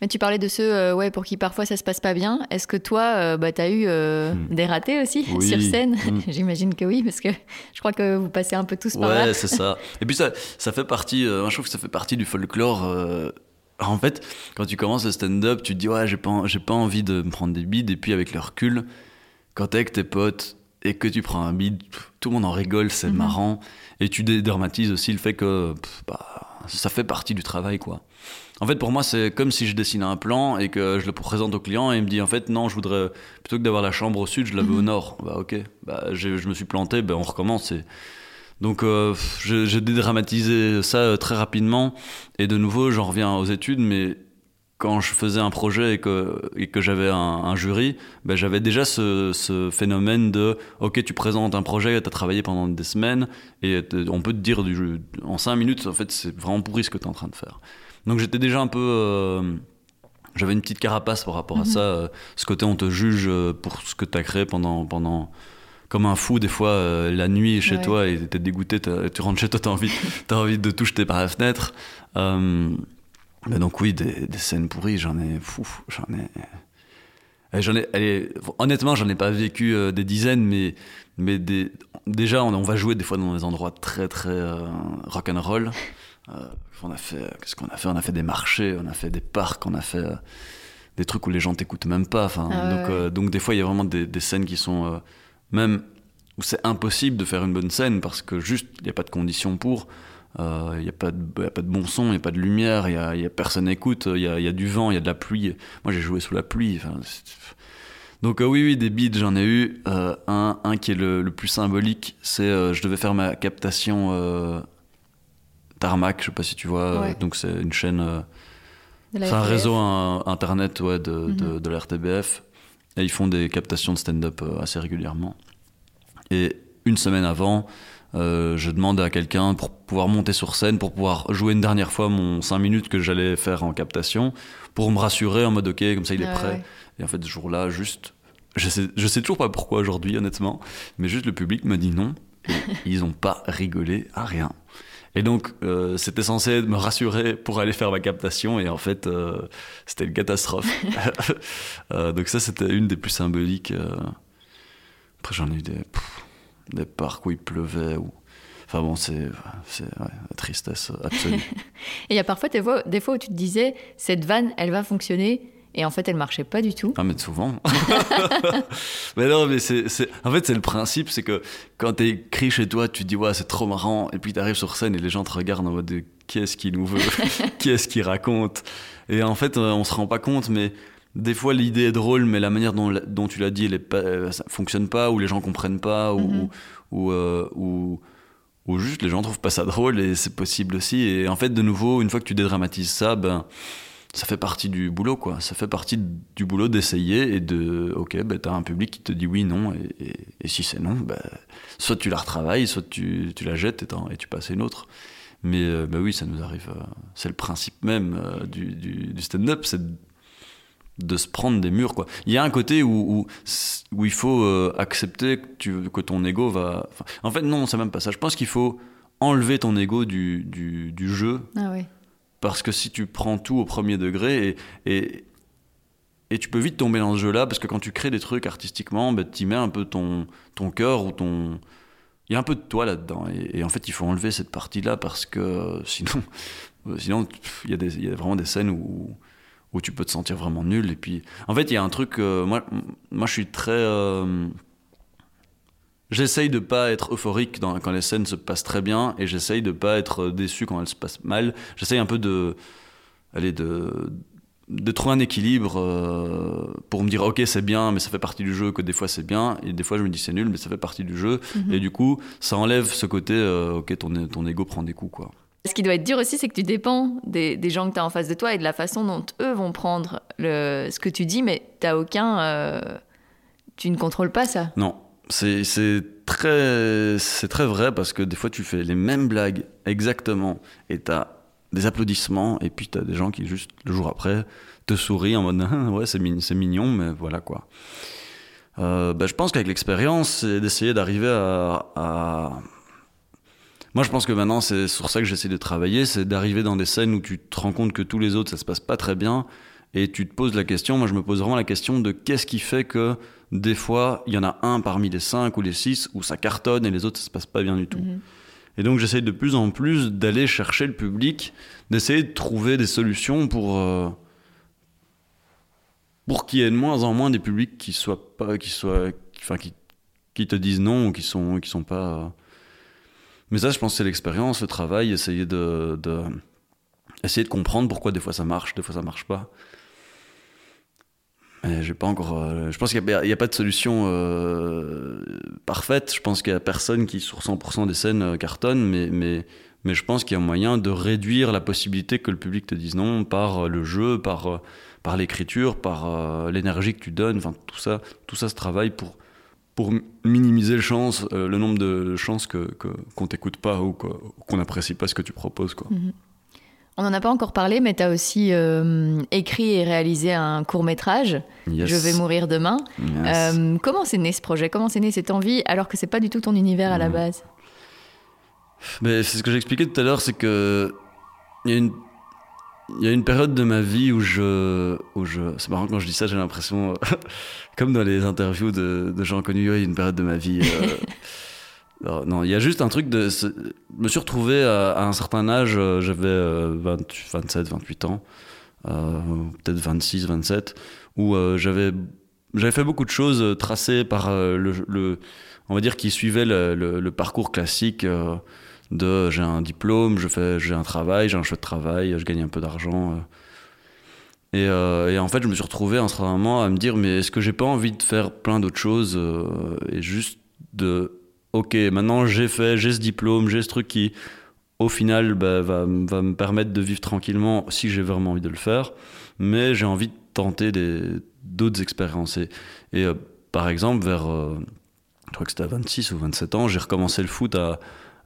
Mais tu parlais de ceux euh, ouais, pour qui parfois ça se passe pas bien. Est-ce que toi, euh, bah, tu as eu euh, Hmm. des ratés aussi Oui. sur scène Hmm. J'imagine que oui, parce que je crois que vous passez un peu tous par Ouais, là. c'est ça. Et puis ça, ça fait partie, je trouve que ça fait partie du folklore. en fait, quand tu commences le stand-up, tu te dis, ouais, j'ai pas, j'ai pas envie de me prendre des bides. Et puis avec le recul, quand t'es avec tes potes et que tu prends un bide, tout le monde en rigole, c'est Mhm. marrant. Et tu dédramatises aussi le fait que pff, bah, ça fait partie du travail, quoi. En fait, pour moi, c'est comme si je dessinais un plan et que je le présente au client et il me dit, en fait, non, je voudrais, plutôt que d'avoir la chambre au sud, je la veux au Mhm. nord. Bah, ok, bah, je me suis planté, ben, on recommence. Et... Donc, euh, j'ai dédramatisé ça euh, très rapidement. Et de nouveau, j'en reviens aux études, mais quand je faisais un projet et que, et que j'avais un, un jury, ben, j'avais déjà ce, ce phénomène de ok, tu présentes un projet, tu as travaillé pendant des semaines, et on peut te dire du, en cinq minutes, en fait, c'est vraiment pourri ce que tu es en train de faire. Donc j'étais déjà un peu. J'avais une petite carapace par rapport à Mhm. ça. ce côté, on te juge pour ce que tu as créé pendant. pendant comme un fou, des fois, euh, la nuit chez Ouais. toi, et t'es dégoûté, tu rentres chez toi, t'as envie, t'as envie de tout jeter par la fenêtre. Mais donc, oui, des, des scènes pourries, j'en ai. J'en ai. et J'en ai, allez, honnêtement, j'en ai pas vécu euh, des dizaines, mais, mais des, déjà, on, on va jouer des fois dans des endroits très, très euh, rock'n'roll. Euh, on a fait, qu'est-ce qu'on a fait? On a fait des marchés, on a fait des parcs, on a fait euh, des trucs où les gens t'écoutent même pas. Enfin, Ah donc, ouais. donc des fois, il y a vraiment des, des scènes qui sont même où c'est impossible de faire une bonne scène parce que juste il n'y a pas de conditions pour. Euh, Il n'y a, a pas de bon son, il n'y a pas de lumière, il y a, y a personne écoute, il y a, y a du vent, il y a de la pluie. Moi j'ai joué sous la pluie. donc euh, oui, oui, des beats j'en ai eu. Euh, un, un qui est le, le plus symbolique, c'est euh, je devais faire ma captation euh, Tarmac, je sais pas si tu vois. Ouais. euh, donc c'est une chaîne, euh, c'est un réseau un- internet ouais, de, de, Mhm. de la RTBF. Et ils font des captations de stand-up euh, assez régulièrement. Et une semaine avant, euh, je demande à quelqu'un pour pouvoir monter sur scène, pour pouvoir jouer une dernière fois mon 5 minutes que j'allais faire en captation, pour me rassurer en mode ok, comme ça il est Ah prêt. ouais. Et en fait, ce jour-là, juste. Je sais, je sais toujours pas pourquoi aujourd'hui, honnêtement, mais juste le public m'a dit non. Et ils ont pas rigolé à rien. Et donc, euh, c'était censé me rassurer pour aller faire ma captation, et en fait, euh, c'était une catastrophe. Donc, ça, c'était une des plus symboliques. Après, j'en ai eu des, pff, des parcs où il pleuvait. Ou... Enfin bon, c'est c'est, ouais, la tristesse absolue. Et il y a parfois des fois, des fois où tu te disais, cette vanne, elle va fonctionner, et en fait, elle marchait pas du tout. Ah, mais souvent. mais non, mais c'est, c'est- En fait, c'est le principe, c'est que quand t'es écrit chez toi, tu te dis, ouais, c'est trop marrant, et puis t'arrives sur scène et les gens te regardent en mode, de, qui est-ce qui nous veut? Qui est-ce qui raconte? Et en fait, euh, on se rend pas compte, mais des fois, l'idée est drôle, mais la manière dont, tu l'as dit, elle pas, euh, ça fonctionne pas, ou les gens comprennent pas, ou, Mhm. ou, euh, ou, ou juste les gens trouvent pas ça drôle, et c'est possible aussi. Et en fait, de nouveau, une fois que tu dédramatises ça, ben ça fait partie du boulot, quoi. Ça fait partie du boulot d'essayer et de, ok, ben, t'as un public qui te dit oui, non, et, et- et si c'est non, ben, soit tu la retravailles, soit tu, tu la jettes et, tu passes à une autre. Mais euh, ben oui, ça nous arrive. c'est le principe même du, du- du stand-up, c'est de se prendre des murs, quoi. Il y a un côté où, où, où il faut euh, accepter que, tu, que ton ego va. enfin, en fait, non, c'est même pas ça. Je pense qu'il faut enlever ton ego du, du, du jeu Ah parce que si tu prends tout au premier degré et, et, et tu peux vite tomber dans ce jeu-là, parce que quand tu crées des trucs artistiquement, ben, tu mets un peu ton, ton cœur ou ton... Il y a un peu de toi là-dedans. Et, et en fait, il faut enlever cette partie-là parce que sinon, sinon il y, a des- il y a vraiment des scènes où, où tu peux te sentir vraiment nul. Et puis, en fait, il y a un truc... euh, moi, moi, je suis très... euh, J'essaye de pas être euphorique dans- quand les scènes se passent très bien et j'essaye de pas être déçu quand elles se passent mal. J'essaye un peu de, allez, de, de trouver un équilibre euh, pour me dire ok c'est bien mais ça fait partie du jeu que des fois c'est bien et des fois je me dis c'est nul mais ça fait partie du jeu Mhm. et du coup ça enlève ce côté euh, ok ton, ton ego prend des coups quoi. Ce qui doit être dur aussi, c'est que tu dépends des, gens que tu as en face de toi et de la façon dont eux vont prendre ce que tu dis, mais tu aucun. euh, tu ne contrôles pas ça. Non, c'est très, vrai parce que des fois tu fais les mêmes blagues exactement et t'as des applaudissements et puis t'as des gens qui juste le jour après te sourient en mode Ah, ouais c'est mignon, mais voilà quoi. Euh, bah, je pense qu'avec l'expérience c'est d'essayer d'arriver à- Moi je pense que maintenant c'est sur ça que j'essaie de travailler, c'est d'arriver dans des scènes où tu te rends compte que tous les autres ça se passe pas très bien et tu te poses la question, moi je me pose vraiment la question de qu'est-ce qui fait que des fois, il y en a un parmi les cinq ou les six où ça cartonne et les autres, ça se passe pas bien du tout. Mhm. Et donc, j'essaye de plus en plus d'aller chercher le public, d'essayer de trouver des solutions pour, euh, pour qu'il y ait de moins en moins des publics qui soient pas, qui soient, qui- enfin, qui, qui te disent non ou qui sont, qui sont pas. Mais ça, je pense c'est l'expérience, le travail, essayer de, essayer de comprendre pourquoi des fois ça marche, des fois ça marche pas. J'ai pas encore. euh, je pense qu'il n'y a, pas de solution euh, parfaite. Je pense qu'il y a personne qui, sur 100% des scènes, euh, cartonne, mais, mais, mais je pense qu'il y a moyen de réduire la possibilité que le public te dise non par le jeu, par, par l'écriture, par l'énergie que tu donnes. Enfin, tout ça, tout ça se travaille pour, pour minimiser le, chance, euh, le nombre de chances que, que, qu'on t'écoute pas ou qu'on n'apprécie pas ce que tu proposes. Quoi. On n'en a pas encore parlé, mais tu as aussi euh, écrit et réalisé un court métrage, Je vais mourir demain. Euh, comment c'est né ce projet? Comment c'est né cette envie alors que c'est pas du tout ton univers à la base? Mais C'est ce que j'expliquais tout à l'heure, c'est que il y, a une, il y a une période de ma vie où je... Où je c'est marrant quand je dis ça, j'ai l'impression, comme dans les interviews de, de gens connus, il y a une période de ma vie... Euh, non, il y a juste un truc de. Je me suis retrouvé à, un certain âge, euh, j'avais 27, 28 ans, euh, peut-être 26, 27, où euh, j'avais j'avais fait beaucoup de choses tracées par le, on va dire qui suivaient le, parcours classique de j'ai un diplôme, je fais j'ai un travail, j'ai un chouette travail, je gagne un peu d'argent. Et, et, en fait, je me suis retrouvé à un certain moment à me dire mais est-ce que j'ai pas envie de faire plein d'autres choses et juste de ok, maintenant j'ai fait, j'ai ce diplôme, j'ai ce truc qui, au final, bah, va, me permettre de vivre tranquillement si j'ai vraiment envie de le faire. Mais j'ai envie de tenter d'autres expériences. Et, euh, par exemple, vers, euh, je crois que c'était à 26 ou 27 ans, j'ai recommencé le foot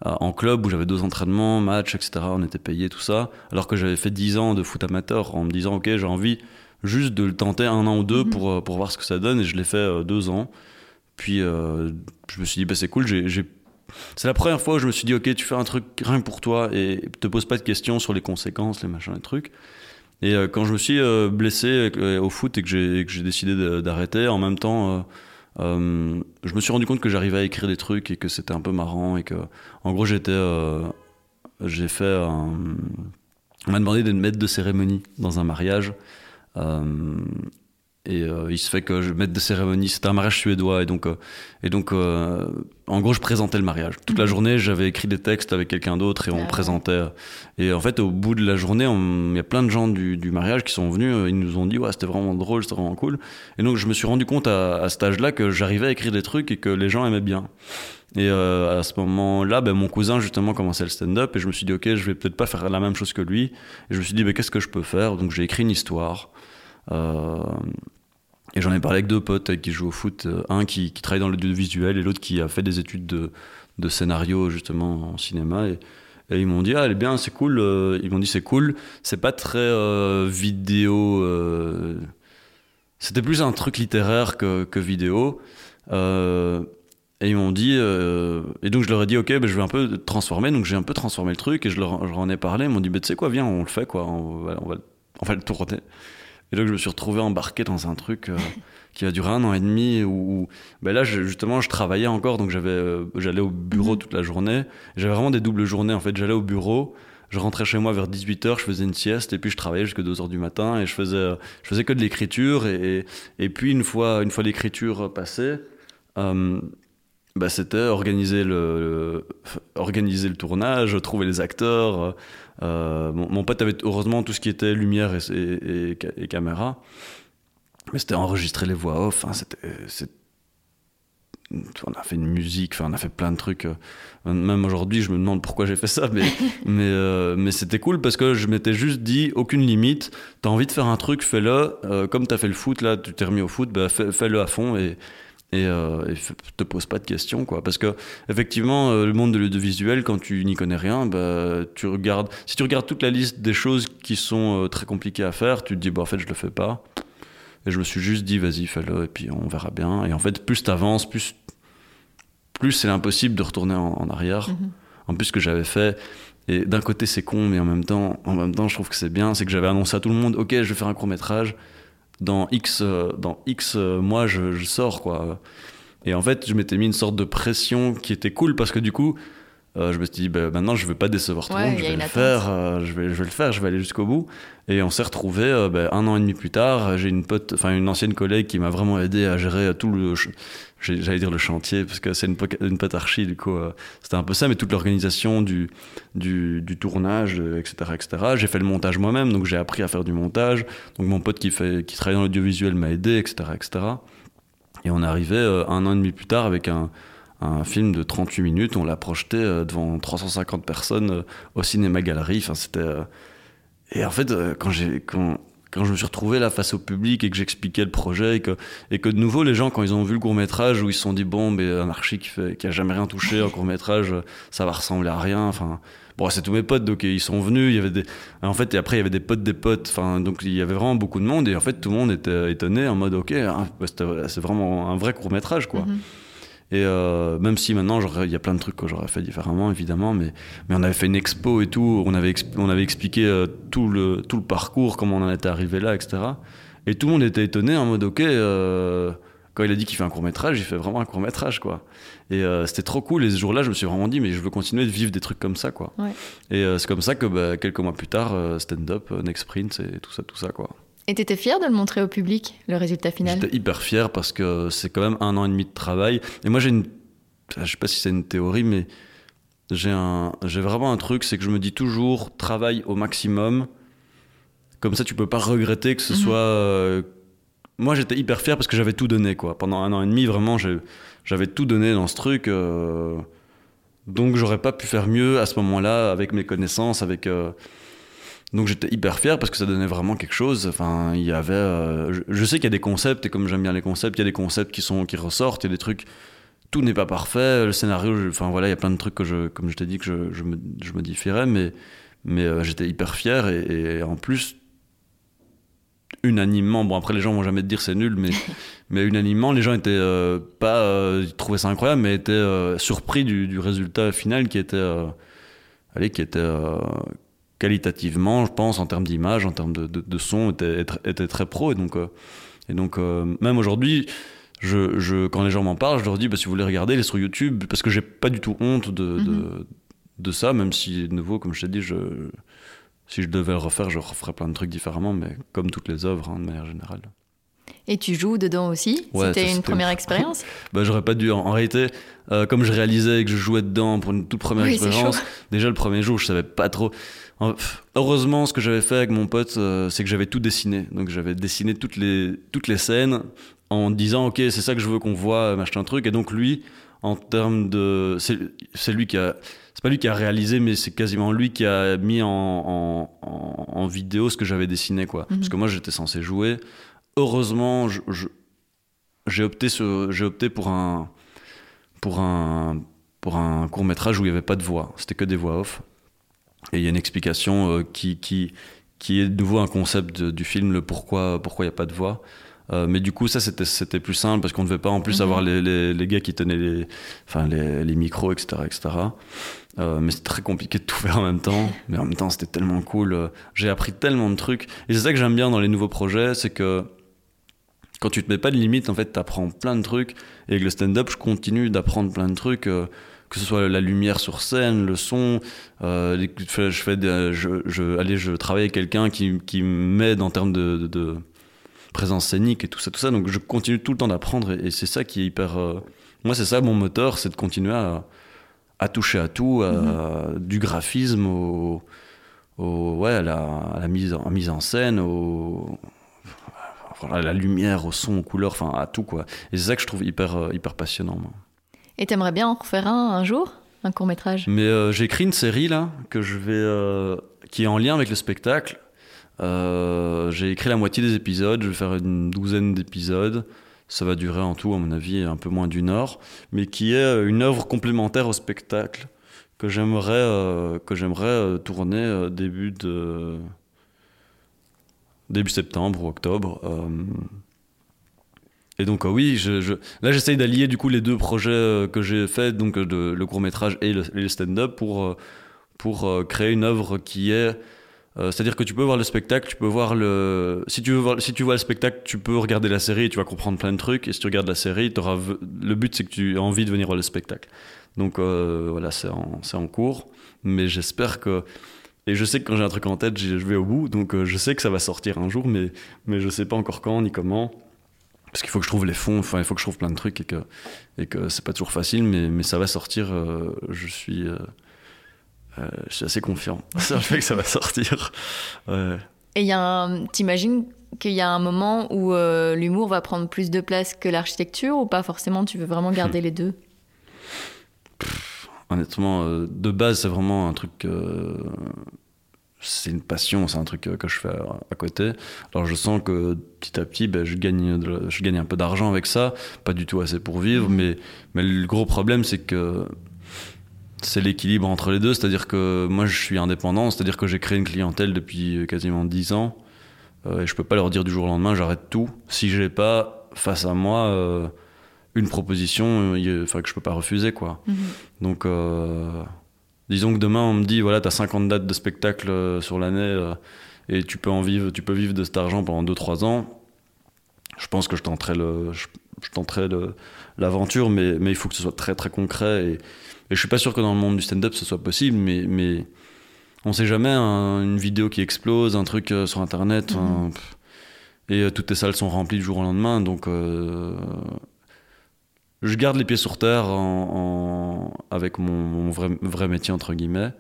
en club où j'avais deux entraînements, matchs, etc. On était payé, tout ça. Alors que j'avais fait 10 ans de foot amateur en me disant, ok, j'ai envie juste de le tenter un an ou deux mhm. pour, euh, pour voir ce que ça donne. Et je l'ai fait deux ans. Puis euh, je me suis dit, bah, c'est cool, j'ai c'est la première fois où je me suis dit, ok, tu fais un truc rien que pour toi et te pose pas de questions sur les conséquences, les machins, les trucs. Et euh, quand je me suis euh, blessé au foot et que j'ai décidé d'arrêter, en même temps, je me suis rendu compte que j'arrivais à écrire des trucs et que c'était un peu marrant et que, en gros, j'étais, j'ai fait, on m'a demandé d'être maître de cérémonie dans un mariage. Et euh, il se fait que je mette de cérémonie. C'était un mariage suédois. Et donc, euh, et donc euh, en gros, je présentais le mariage. Toute la mhm. journée, j'avais écrit des textes avec quelqu'un d'autre et on ah présentait. Et en fait, au bout de la journée, il y a plein de gens du, du, mariage qui sont venus. Ils nous ont dit Ouais, c'était vraiment drôle, c'était vraiment cool. Et donc, je me suis rendu compte à, à cet âge-là que j'arrivais à écrire des trucs et que les gens aimaient bien. Et à ce moment-là, ben, mon cousin justement commençait le stand-up et je me suis dit ok, je vais peut-être pas faire la même chose que lui. Et je me suis dit ben, qu'est-ce que je peux faire? Donc j'ai écrit une histoire. Euh, et j'en ai parlé avec deux potes qui jouent au foot, euh, un qui, travaille dans l'audiovisuel et l'autre qui a fait des études de, scénario justement en cinéma. Et, ils m'ont dit, ah, elle est bien, c'est cool. Euh, ils m'ont dit, c'est cool. C'est pas très vidéo. C'était plus un truc littéraire que, vidéo. et ils m'ont dit, et donc je leur ai dit, ok, ben, je vais un peu transformer. Donc j'ai un peu transformé le truc et je leur, en ai parlé. Ils m'ont dit, ben, tu sais quoi, viens, on le fait, quoi. On va, on va, on va le tourner. Et donc je me suis retrouvé embarqué dans un truc euh, qui a duré un an et demi où, ben là justement je travaillais encore donc j'avais euh, j'allais au bureau mhm. toute la journée. J'avais vraiment des doubles journées en fait. J'allais au bureau, je rentrais chez moi vers 18h, je faisais une sieste et puis je travaillais jusqu'à 2h du matin et je faisais je faisais que de l'écriture et, et, puis une fois une fois l'écriture passée euh, bah, c'était organiser le, organiser le tournage, trouver les acteurs. Euh, mon, pote avait heureusement tout ce qui était lumière et, et, caméra, mais c'était enregistrer les voix off. Hein, c'était, on a fait une musique, on a fait plein de trucs. Même aujourd'hui, je me demande pourquoi j'ai fait ça, mais, mais, euh, mais c'était cool parce que je m'étais juste dit aucune limite. T'as envie de faire un truc, fais-le. Euh, comme t'as fait le foot, là, tu t'es remis au foot, bah, fais-le à fond et, et, euh, te pose pas de questions quoi. Parce que effectivement euh, le monde de l'audiovisuel quand tu n'y connais rien bah, tu regardes si tu regardes toute la liste des choses qui sont euh, très compliquées à faire tu te dis bah en fait je le fais pas. Et je me suis juste dit vas-y fais-le et puis on verra bien. Et en fait plus t'avances plus plus c'est impossible de retourner en, arrière. Mm-hmm. en plus ce que j'avais fait et d'un côté c'est con mais en même temps en même temps je trouve que c'est bien c'est que j'avais annoncé à tout le monde ok je vais faire un court métrage dans X, euh, dans X euh, mois, je, je, sors, quoi. Et en fait, je m'étais mis une sorte de pression qui était cool parce que du coup, je me suis dit, bah, maintenant, je ne vais pas décevoir tout le monde, je vais le faire, je, vais, je vais le faire, je vais aller jusqu'au bout. Et on s'est retrouvé bah, un an et demi plus tard. J'ai une pote, enfin une ancienne collègue qui m'a vraiment aidé à gérer tout le, j'allais dire le chantier parce que c'est une, une pote archi du coup c'était un peu ça mais toute l'organisation du, du, du, tournage etc etc j'ai fait le montage moi-même donc j'ai appris à faire du montage donc mon pote qui fait qui travaille dans l'audiovisuel m'a aidé etc etc et on est arrivé un an et demi plus tard avec un un film de 38 minutes, on l'a projeté euh, devant 350 personnes euh, au cinéma galerie. Enfin, c'était. Euh, et en fait, quand j'ai quand quand je me suis retrouvé là face au public et que j'expliquais le projet et que, et que de nouveau les gens quand ils ont vu le court métrage où ils se sont dit bon mais un archi qui, fait, qui a jamais rien touché un court métrage ça va ressembler à rien enfin bon c'est tous mes potes donc ils sont venus il y avait des en fait et après il y avait des potes des potes enfin donc il y avait vraiment beaucoup de monde et en fait tout le monde était étonné en mode ok hein, c'est vraiment un vrai court métrage quoi mm-hmm. Et euh, même si maintenant, il y a plein de trucs que j'aurais fait différemment, évidemment, mais, mais on avait fait une expo et tout, on avait, on avait expliqué euh, tout, le, tout le parcours, comment on en était arrivé là, etc. Et tout le monde était étonné en mode, ok, euh, quand il a dit qu'il fait un court métrage, il fait vraiment un court métrage, quoi. Et c'était trop cool. Et ce jour-là, je me suis vraiment dit, mais je veux continuer de vivre des trucs comme ça, quoi. Et c'est comme ça que bah, quelques mois plus tard, stand-up, Next Print, et tout ça, tout ça, quoi. Et t'étais fier de le montrer au public, le résultat final J'étais hyper fier parce que c'est quand même un an et demi de travail. Et moi, j'ai une. Je sais pas si c'est une théorie, mais j'ai un... vraiment un truc, c'est que je me dis toujours travaille au maximum. Comme ça, tu peux pas regretter que ce mhm. soit. Euh, moi, j'étais hyper fier parce que j'avais tout donné, quoi. Pendant un an et demi, vraiment, j'avais tout donné dans ce truc. Euh, donc, j'aurais pas pu faire mieux à ce moment-là avec mes connaissances, avec. Euh, donc j'étais hyper fier parce que ça donnait vraiment quelque chose. Enfin, il y avait, euh, je, sais qu'il y a des concepts et comme j'aime bien les concepts, il y a des concepts qui sont qui ressortent, il y a des trucs. Tout n'est pas parfait. Le scénario, enfin voilà, il y a plein de trucs que je, comme je t'ai dit, que je, je, me, je modifierais, mais mais euh, j'étais hyper fier et, en plus unanimement, bon après les gens vont jamais te dire c'est nul, mais mais unanimement les gens étaient euh, pas, ils trouvaient ça incroyable, mais étaient surpris du, du, résultat final qui était, allez, qui était qualitativement, je pense, en termes d'image, en termes de, de, son, était, était, très pro. Et donc, euh, et donc euh, même aujourd'hui, je, je, quand les gens m'en parlent, je leur dis bah, si vous voulez regarder, il est sur YouTube, parce que j'ai pas du tout honte de, mhm. de, ça, même si, de nouveau, comme je t'ai dit, je, si je devais le refaire, je referais plein de trucs différemment, mais comme toutes les œuvres, hein, de manière générale. Et tu joues dedans aussi? C'était une première expérience? Bah, J'aurais pas dû. En, réalité, euh, comme je réalisais que je jouais dedans pour une toute première expérience, déjà le premier jour, je savais pas trop. Heureusement, ce que j'avais fait avec mon pote, euh, c'est que j'avais tout dessiné. Donc j'avais dessiné toutes les, toutes les scènes en disant, ok, c'est ça que je veux qu'on voit, machin truc. Et donc lui, en termes de, c'est lui qui a, c'est pas lui qui a réalisé, mais c'est quasiment lui qui a mis en, en, en, vidéo ce que j'avais dessiné, quoi. Mhm. Parce que moi, j'étais censé jouer. Heureusement, j'ai opté j'ai opté pour un, pour un, pour un court métrage où il y avait pas de voix. C'était que des voix off. Et il y a une explication euh, qui, qui, qui est de nouveau un concept du film, le pourquoi pourquoi il n'y a pas de voix. Euh, mais du coup, ça, c'était, c'était plus simple parce qu'on ne devait pas en plus mhm. avoir les, les, les, gars qui tenaient les, enfin, les, les micros, etc. etc. Euh, mais c'est très compliqué de tout faire en même temps. Mais en même temps, c'était tellement cool. J'ai appris tellement de trucs. Et c'est ça que j'aime bien dans les nouveaux projets, c'est que quand tu te mets pas de limite, en fait, tu apprends plein de trucs. Et avec le stand-up, je continue d'apprendre plein de trucs que ce soit la lumière sur scène, le son. Euh, je fais, je, je, allez, je travaille avec quelqu'un qui, qui m'aide en termes de, de, présence scénique et tout ça, tout ça. Donc je continue tout le temps d'apprendre et, c'est ça qui est hyper. Euh, moi, c'est ça mon moteur, c'est de continuer à, à, toucher à tout, mm-hmm. du graphisme au, au ouais, à la, la, mise, en, mise en scène, au, à la lumière, au son, aux couleurs, enfin à tout quoi. Et c'est ça que je trouve hyper, euh, hyper passionnant. Moi. Et t'aimerais bien en refaire un un jour Un court métrage Mais euh, j'ai écrit une série là, que je vais, euh, qui est en lien avec le spectacle. Euh, j'ai écrit la moitié des épisodes, je vais faire une douzaine d'épisodes. Ça va durer en tout, à mon avis, un peu moins d'une heure, mais qui est une œuvre complémentaire au spectacle que j'aimerais que j'aimerais tourner début de début septembre ou octobre. Et donc euh, oui, là j'essaye d'allier du coup les deux projets euh, que j'ai faits, donc euh, le court métrage et le, stand-up pour pour créer une œuvre qui est c'est-à-dire que tu peux voir le spectacle, tu peux voir le. Si tu, veux si tu vois le spectacle, tu peux regarder la série et tu vas comprendre plein de trucs. Et si tu regardes la série, auras... le but c'est que tu aies envie de venir voir le spectacle. Donc voilà, c'est en, en, cours. Mais j'espère que. Et je sais que quand j'ai un truc en tête, je vais au bout. Donc je sais que ça va sortir un jour, mais, mais je sais pas encore quand ni comment parce qu'il faut que je trouve les fonds, enfin il faut que je trouve plein de trucs et que et que c'est pas toujours facile, mais, mais ça va sortir. Euh, je suis euh, euh, je suis assez confiant sur le fait que ça va sortir. Et il y a t'imagines qu'il y a un moment où l'humour va prendre plus de place que l'architecture ou pas forcément Tu veux vraiment garder les deux? Honnêtement, de base c'est vraiment un truc c'est une passion, c'est un truc que je fais à côté. Alors je sens que petit à petit, ben, je, gagne je gagne un peu d'argent avec ça, pas du tout assez pour vivre, mmh. mais, mais le gros problème c'est que c'est l'équilibre entre les deux, c'est-à-dire que moi je suis indépendant, c'est-à-dire que j'ai créé une clientèle depuis quasiment 10 ans, euh, et je peux pas leur dire du jour au lendemain j'arrête tout si j'ai pas face à moi euh, une proposition enfin que je peux pas refuser quoi. Mmh. Donc Disons que demain on me dit voilà, tu as 50 dates de spectacle euh, sur l'année euh, et tu peux en vivre, tu peux vivre de cet argent pendant 2-3 ans. Je pense que je tenterai le, je, tenterai l'aventure, mais, mais il faut que ce soit très très concret. Et, et je suis pas sûr que dans le monde du stand-up ce soit possible, mais, mais on sait jamais une vidéo qui explose, un truc euh, sur internet. Mm-hmm. et toutes tes salles sont remplies du jour au lendemain, donc je garde les pieds sur terre en, avec mon, vrai, vrai, métier, entre guillemets.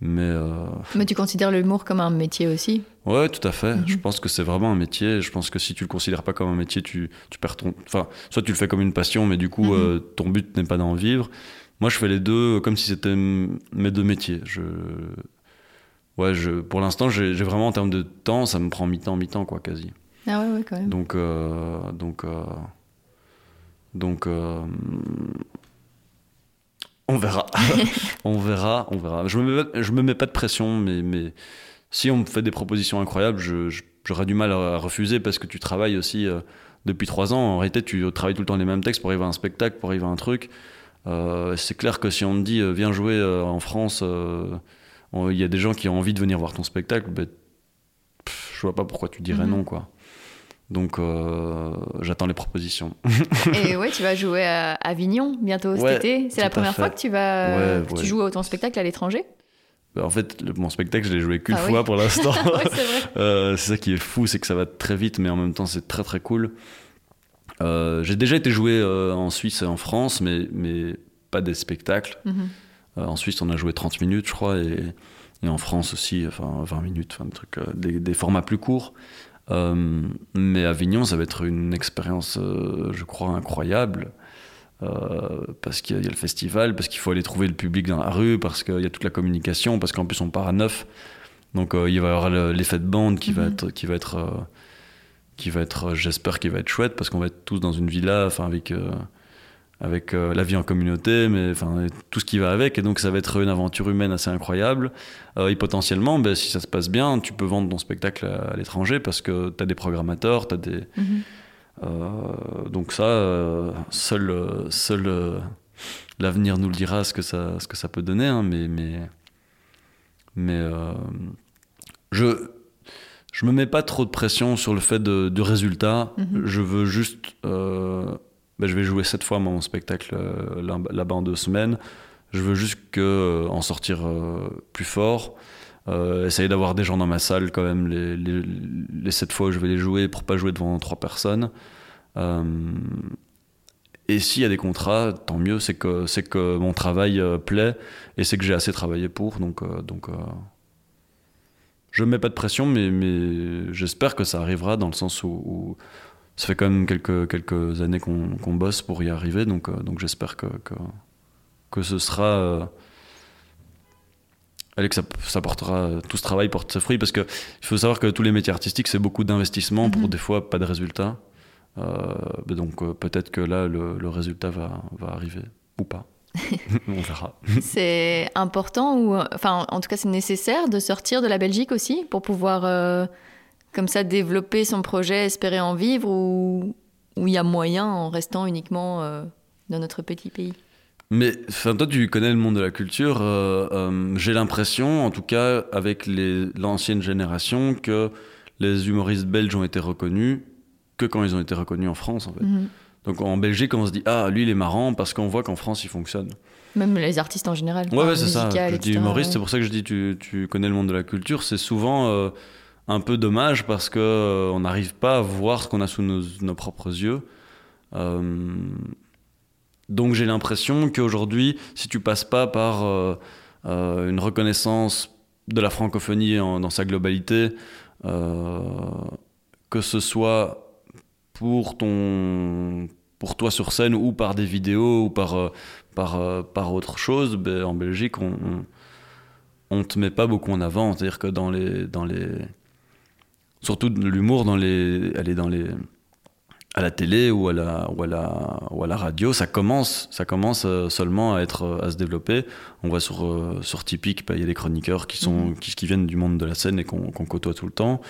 Mais, euh, mais tu considères l'humour comme un métier aussi? Ouais, tout à fait. Mhm. Je pense que c'est vraiment un métier. Je pense que si tu le considères pas comme un métier, tu, tu perds ton. Enfin, soit tu le fais comme une passion, mais du coup, mhm. euh, ton but n'est pas d'en vivre. Moi, je fais les deux comme si c'était mes deux métiers. Je... Ouais, je... pour l'instant, j'ai vraiment en termes de temps, ça me prend mi-temps, mi-temps, quoi, quasi. Ah ouais, ouais, quand même. Donc, euh, donc donc, euh, on verra. on verra, on verra. Je me, mets, je me mets pas de pression, mais, mais si on me fait des propositions incroyables, j'aurais du mal à refuser parce que tu travailles aussi euh, depuis trois ans. En réalité, tu travailles tout le temps les mêmes textes pour arriver à un spectacle, pour arriver à un truc. Euh, c'est clair que si on te dit viens jouer en France, il y a des gens qui ont envie de venir voir ton spectacle, ben, je vois pas pourquoi tu dirais mhm. non, quoi. Donc euh, j'attends les propositions. et ouais, tu vas jouer à Avignon bientôt cet été. C'est la première fois que tu vas tu joues ton spectacle à l'étranger? Bah, en fait, mon spectacle, je l'ai joué qu'une ah fois pour l'instant. Euh, c'est ça qui est fou, c'est que ça va très vite, mais en même temps, c'est très très cool. Euh, j'ai déjà été joué en Suisse et en France, mais, mais pas des spectacles. Mhm. en Suisse, on a joué 30 minutes, je crois, et, et en France aussi, enfin 20 minutes, enfin, des, formats plus courts. Euh, mais Avignon, ça va être une expérience, euh, je crois, incroyable. Euh, parce qu'il y, a le festival, parce qu'il faut aller trouver le public dans la rue, parce qu'il y a toute la communication, parce qu'en plus on part à neuf. Donc il va y avoir l'effet de bande qui va mhm. être, qui va être, qui va être, j'espère, qu'il va être chouette, parce qu'on va être tous dans une villa, enfin avec avec euh, la vie en communauté, mais enfin tout ce qui va avec. Et donc ça va être une aventure humaine assez incroyable. Euh, et potentiellement, ben, si ça se passe bien, tu peux vendre ton spectacle à, l'étranger parce que tu as des programmateurs, tu as des... Mhm. Euh, donc ça, seul, seul l'avenir nous le dira ce que ça, ce que ça peut donner. Hein, mais mais, mais je je me mets pas trop de pression sur le fait de, du résultat. Mhm. Je veux juste bah, je vais jouer cette fois mon spectacle euh, là-bas en deux semaines. Je veux juste euh, en sortir euh, plus fort. essayer d'avoir des gens dans ma salle quand même les, les, les, sept fois où je vais les jouer pour pas jouer devant trois personnes. et s'il y a des contrats, tant mieux, c'est que, c'est que mon travail plaît et c'est que j'ai assez travaillé pour. Donc, donc je ne mets pas de pression, mais, mais j'espère que ça arrivera dans le sens où ça fait quand même quelques, quelques années qu'on bosse pour y arriver, donc, euh, donc j'espère que, que, que, ce sera. Euh, allez, que ça, ça, portera. Tout ce travail porte ses fruits, parce qu'il faut savoir que tous les métiers artistiques, c'est beaucoup d'investissement pour mhm. des fois pas de résultat. Euh, donc peut-être que là, le, le, résultat va, va arriver, ou pas. On verra. c'est important, ou. Enfin, en tout cas, c'est nécessaire de sortir de la Belgique aussi pour pouvoir comme ça développer son projet, espérer en vivre ou il y a moyen en restant uniquement euh, dans notre petit pays? Mais enfin, toi, tu connais le monde de la culture. Euh, euh, j'ai l'impression, en tout cas, avec l'ancienne génération, que les humoristes belges ont été reconnus que quand ils ont été reconnus en France, en fait. Mhm. Donc en Belgique, on se dit ah lui il est marrant parce qu'on voit qu'en France il fonctionne. Même les artistes en général. Ouais, c'est ça. Je dis humoriste, c'est pour ça que je dis tu, tu connais le monde de la culture. C'est souvent un peu dommage parce que euh, on n'arrive pas à voir ce qu'on a sous nos, propres yeux. Euh, donc j'ai l'impression qu'aujourd'hui, si tu passes pas par euh, une reconnaissance de la francophonie dans sa globalité, que ce soit pour ton pour toi sur scène ou par des vidéos ou par par, par autre chose, ben, en Belgique on on te met pas beaucoup en avant. C'est-à-dire que dans les, dans les, surtout l'humour dans les, dans à la télé ou à la, ou à la, ou à la radio, ça commence, ça commence euh, seulement à être, à se développer. On voit sur, euh, sur Typique, bah, il y a des chroniqueurs qui sont, Mhm. qui, qui viennent du monde de la scène et qu'on côtoie tout le temps.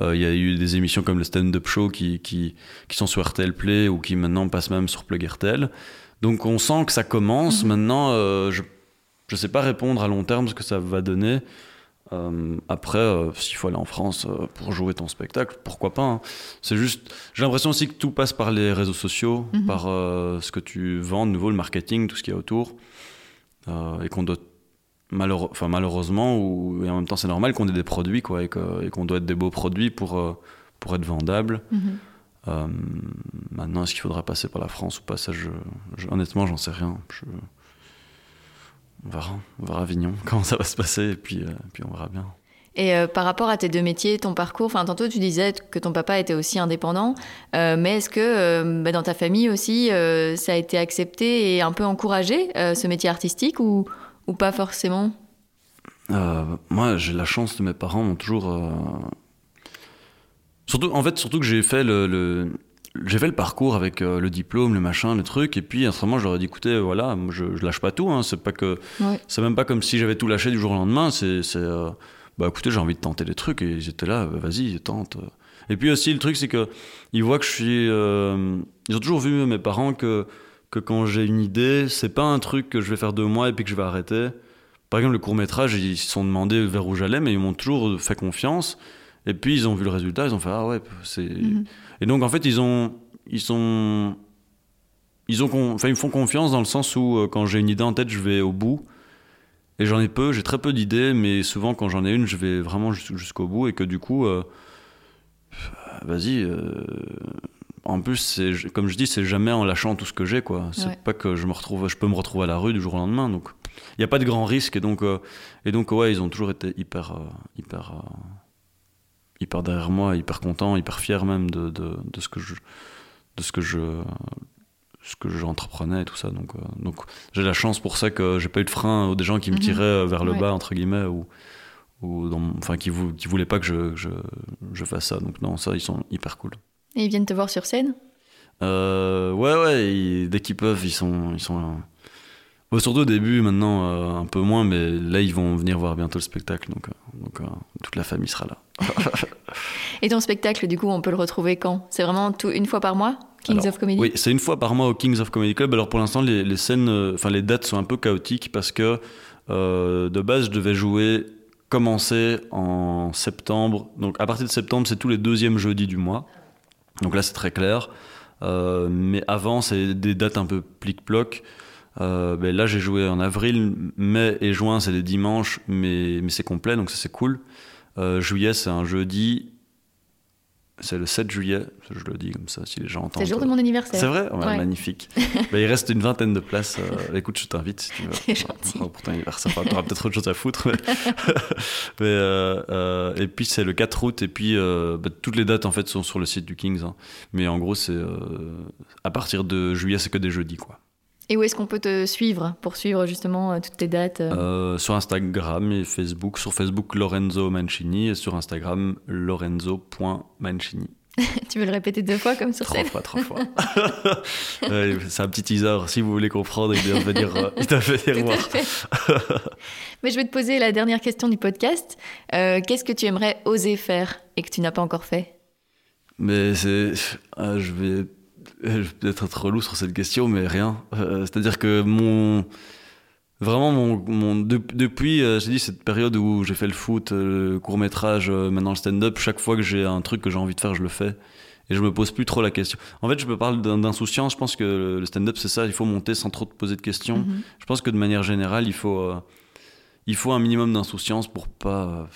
Euh, Il y a eu des émissions comme le stand-up show qui, qui, qui sont sur RTL Play ou qui maintenant passent même sur Plug RTL. Donc on sent que ça commence. Mhm. Maintenant, euh, je ne sais pas répondre à long terme ce que ça va donner. Euh, après, euh, s'il faut aller en France euh, pour jouer ton spectacle, pourquoi pas. hein. C'est juste, j'ai l'impression aussi que tout passe par les réseaux sociaux, Mhm. par ce que tu vends, de nouveau le marketing, tout ce qu'il y a autour, et qu'on doit malheure- enfin, malheureusement, ou, et en même temps c'est normal qu'on ait des produits, quoi, et qu'on doit être des beaux produits pour, pour être vendables. Mhm. Euh, maintenant, est-ce qu'il faudra passer par la France ou pas? Ça, je, je- honnêtement, j'en sais rien. Je- On verra, on verra Avignon, comment ça va se passer, et puis, euh, puis on verra bien. Et euh, par rapport à tes deux métiers, ton parcours, enfin tantôt tu disais que ton papa était aussi indépendant, euh, mais est-ce que bah, dans ta famille aussi ça a été accepté et un peu encouragé ce métier artistique ou, ou pas forcément? Moi, j'ai la chance de mes parents m'ont toujours. Surtout, en fait, surtout que j'ai fait le, le- j'ai fait le parcours avec euh, le diplôme, le machin, le truc, et puis autrement, j'aurais dit, écoutez, voilà, moi, je, je lâche pas tout. Hein, c'est pas que, Ouais. c'est même pas comme si j'avais tout lâché du jour au lendemain. C'est, euh, bah écoutez, j'ai envie de tenter des trucs, et ils étaient là, euh, vas-y, tente. Et puis aussi, le truc, c'est que ils voient que je suis. euh, ils ont toujours vu mes parents que que quand j'ai une idée, c'est pas un truc que je vais faire deux mois et puis que je vais arrêter. Par exemple, le court métrage, ils se sont demandé vers où j'allais, mais ils m'ont toujours fait confiance. Et puis ils ont vu le résultat, ils ont fait ah ouais, c'est. Mhm. Et donc en fait ils ont, ils sont, ils ont, enfin ils me font confiance dans le sens où euh, quand j'ai une idée en tête, je vais au bout. Et j'en ai peu, j'ai très peu d'idées, mais souvent quand j'en ai une, je vais vraiment jus- jusqu'au bout et que du coup, euh, vas-y. euh, en plus, comme je dis, c'est jamais en lâchant tout ce que j'ai, quoi. C'est Ouais. pas que je me retrouve, je peux me retrouver à la rue du jour au lendemain, donc il n'y a pas de grand risque et donc, euh, et donc ouais, ils ont toujours été hyper, euh, hyper, euh, hyper derrière moi, hyper contents, hyper fiers même de, de, de ce que je, de ce que je, ce que j'entreprenais et tout ça. Donc, euh, donc j'ai la chance pour ça que j'ai pas eu de frein ou des gens qui me Mhm. tiraient euh, vers le Ouais. bas entre guillemets ou, ou dans, enfin qui, vou- qui voulaient pas que je, je, je fasse ça. Donc non, ça ils sont hyper cool. Et ils viennent te voir sur scène? Euh, ouais, ouais, ils- dès qu'ils peuvent, ils sont. Ils sont. Bon, surtout au début, maintenant, euh, un peu moins, mais là, ils vont venir voir bientôt le spectacle, donc, euh, donc euh, toute la famille sera là. Et ton spectacle, du coup, on peut le retrouver quand? C'est vraiment tout, une fois par mois Kings Alors, of Comedy? Oui, c'est une fois par mois au Kings of Comedy Club. Alors pour l'instant, les, les scènes, enfin les dates sont un peu chaotiques parce que de base, je devais jouer, commencer en septembre. Donc à partir de septembre, c'est tous les deuxièmes jeudis du mois. Donc là, c'est très clair. Mais avant, c'est des dates un peu plic-ploc. Euh, ben là, j'ai joué en avril, mai et juin, c'est des dimanches, mais, mais c'est complet, donc ça c'est cool. Euh, juillet, c'est un jeudi. C'est le 7 juillet, je le dis comme ça, si les gens entendent. C'est le jour de mon anniversaire. C'est vrai? Ouais. Magnifique. Bah, il reste une vingtaine de places. euh, écoute, je t'invite si tu veux. C'est gentil. Enfin, pour ton anniversaire, t'auras peut-être autre chose à foutre. Mais, mais, et puis c'est le 4 août. Et puis bah, toutes les dates en fait sont sur le site du Kings. hein. Mais en gros, c'est à partir de juillet, c'est que des jeudis. quoi. Et où est-ce qu'on peut te suivre pour suivre justement euh, toutes tes dates euh Euh, sur Instagram et Facebook. Sur Facebook, Lorenzo Mancini. Et sur Instagram, lorenzo.mancini. Tu veux le répéter deux fois comme sur Trois scène fois, trois fois. C'est un petit teaser. Si vous voulez comprendre, il doit venir, euh, il doit venir voir. Mais je vais te poser la dernière question du podcast. Euh, Qu'est-ce que tu aimerais oser faire et que tu n'as pas encore fait? Mais c'est. ah, je vais. Je vais peut-être être relou sur cette question, mais rien. Euh, C'est-à-dire que mon. Vraiment, mon, mon, de- depuis, euh, j'ai dit, cette période où j'ai fait le foot, euh, le court-métrage, euh, maintenant le stand-up, chaque fois que j'ai un truc que j'ai envie de faire, je le fais. Et je me pose plus trop la question. En fait, je me parle d'insouciance. Je pense que le stand-up, c'est ça. Il faut monter sans trop te poser de questions. Mhm. Je pense que de manière générale, il faut, euh, il faut un minimum d'insouciance pour pas.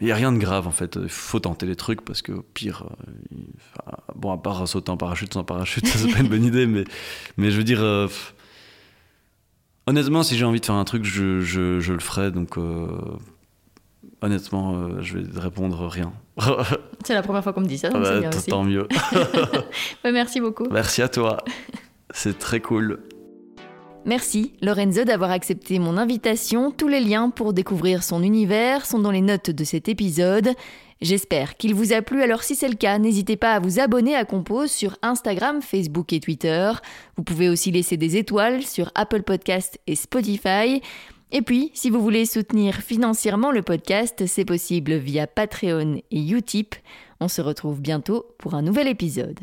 Il n'y a rien de grave en fait. Il faut tenter les trucs parce que au pire, euh, enfin, bon, à part sauter en parachute sans parachute, ça c'est pas une bonne idée, mais, mais je veux dire, euh, honnêtement, si j'ai envie de faire un truc, je, je, je le ferai. Donc, euh, honnêtement, je vais répondre rien. C'est la première fois qu'on me dit ça, donc Ah c'est bah, bien tant- aussi. tant mieux. Ouais, merci beaucoup. Merci à toi. C'est très cool. Merci Lorenzo d'avoir accepté mon invitation. Tous les liens pour découvrir son univers sont dans les notes de cet épisode. J'espère qu'il vous a plu, alors si c'est le cas, n'hésitez pas à vous abonner à Compose sur Instagram, Facebook et Twitter. Vous pouvez aussi laisser des étoiles sur Apple Podcast et Spotify. Et puis, si vous voulez soutenir financièrement le podcast, c'est possible via Patreon et Utip. On se retrouve bientôt pour un nouvel épisode.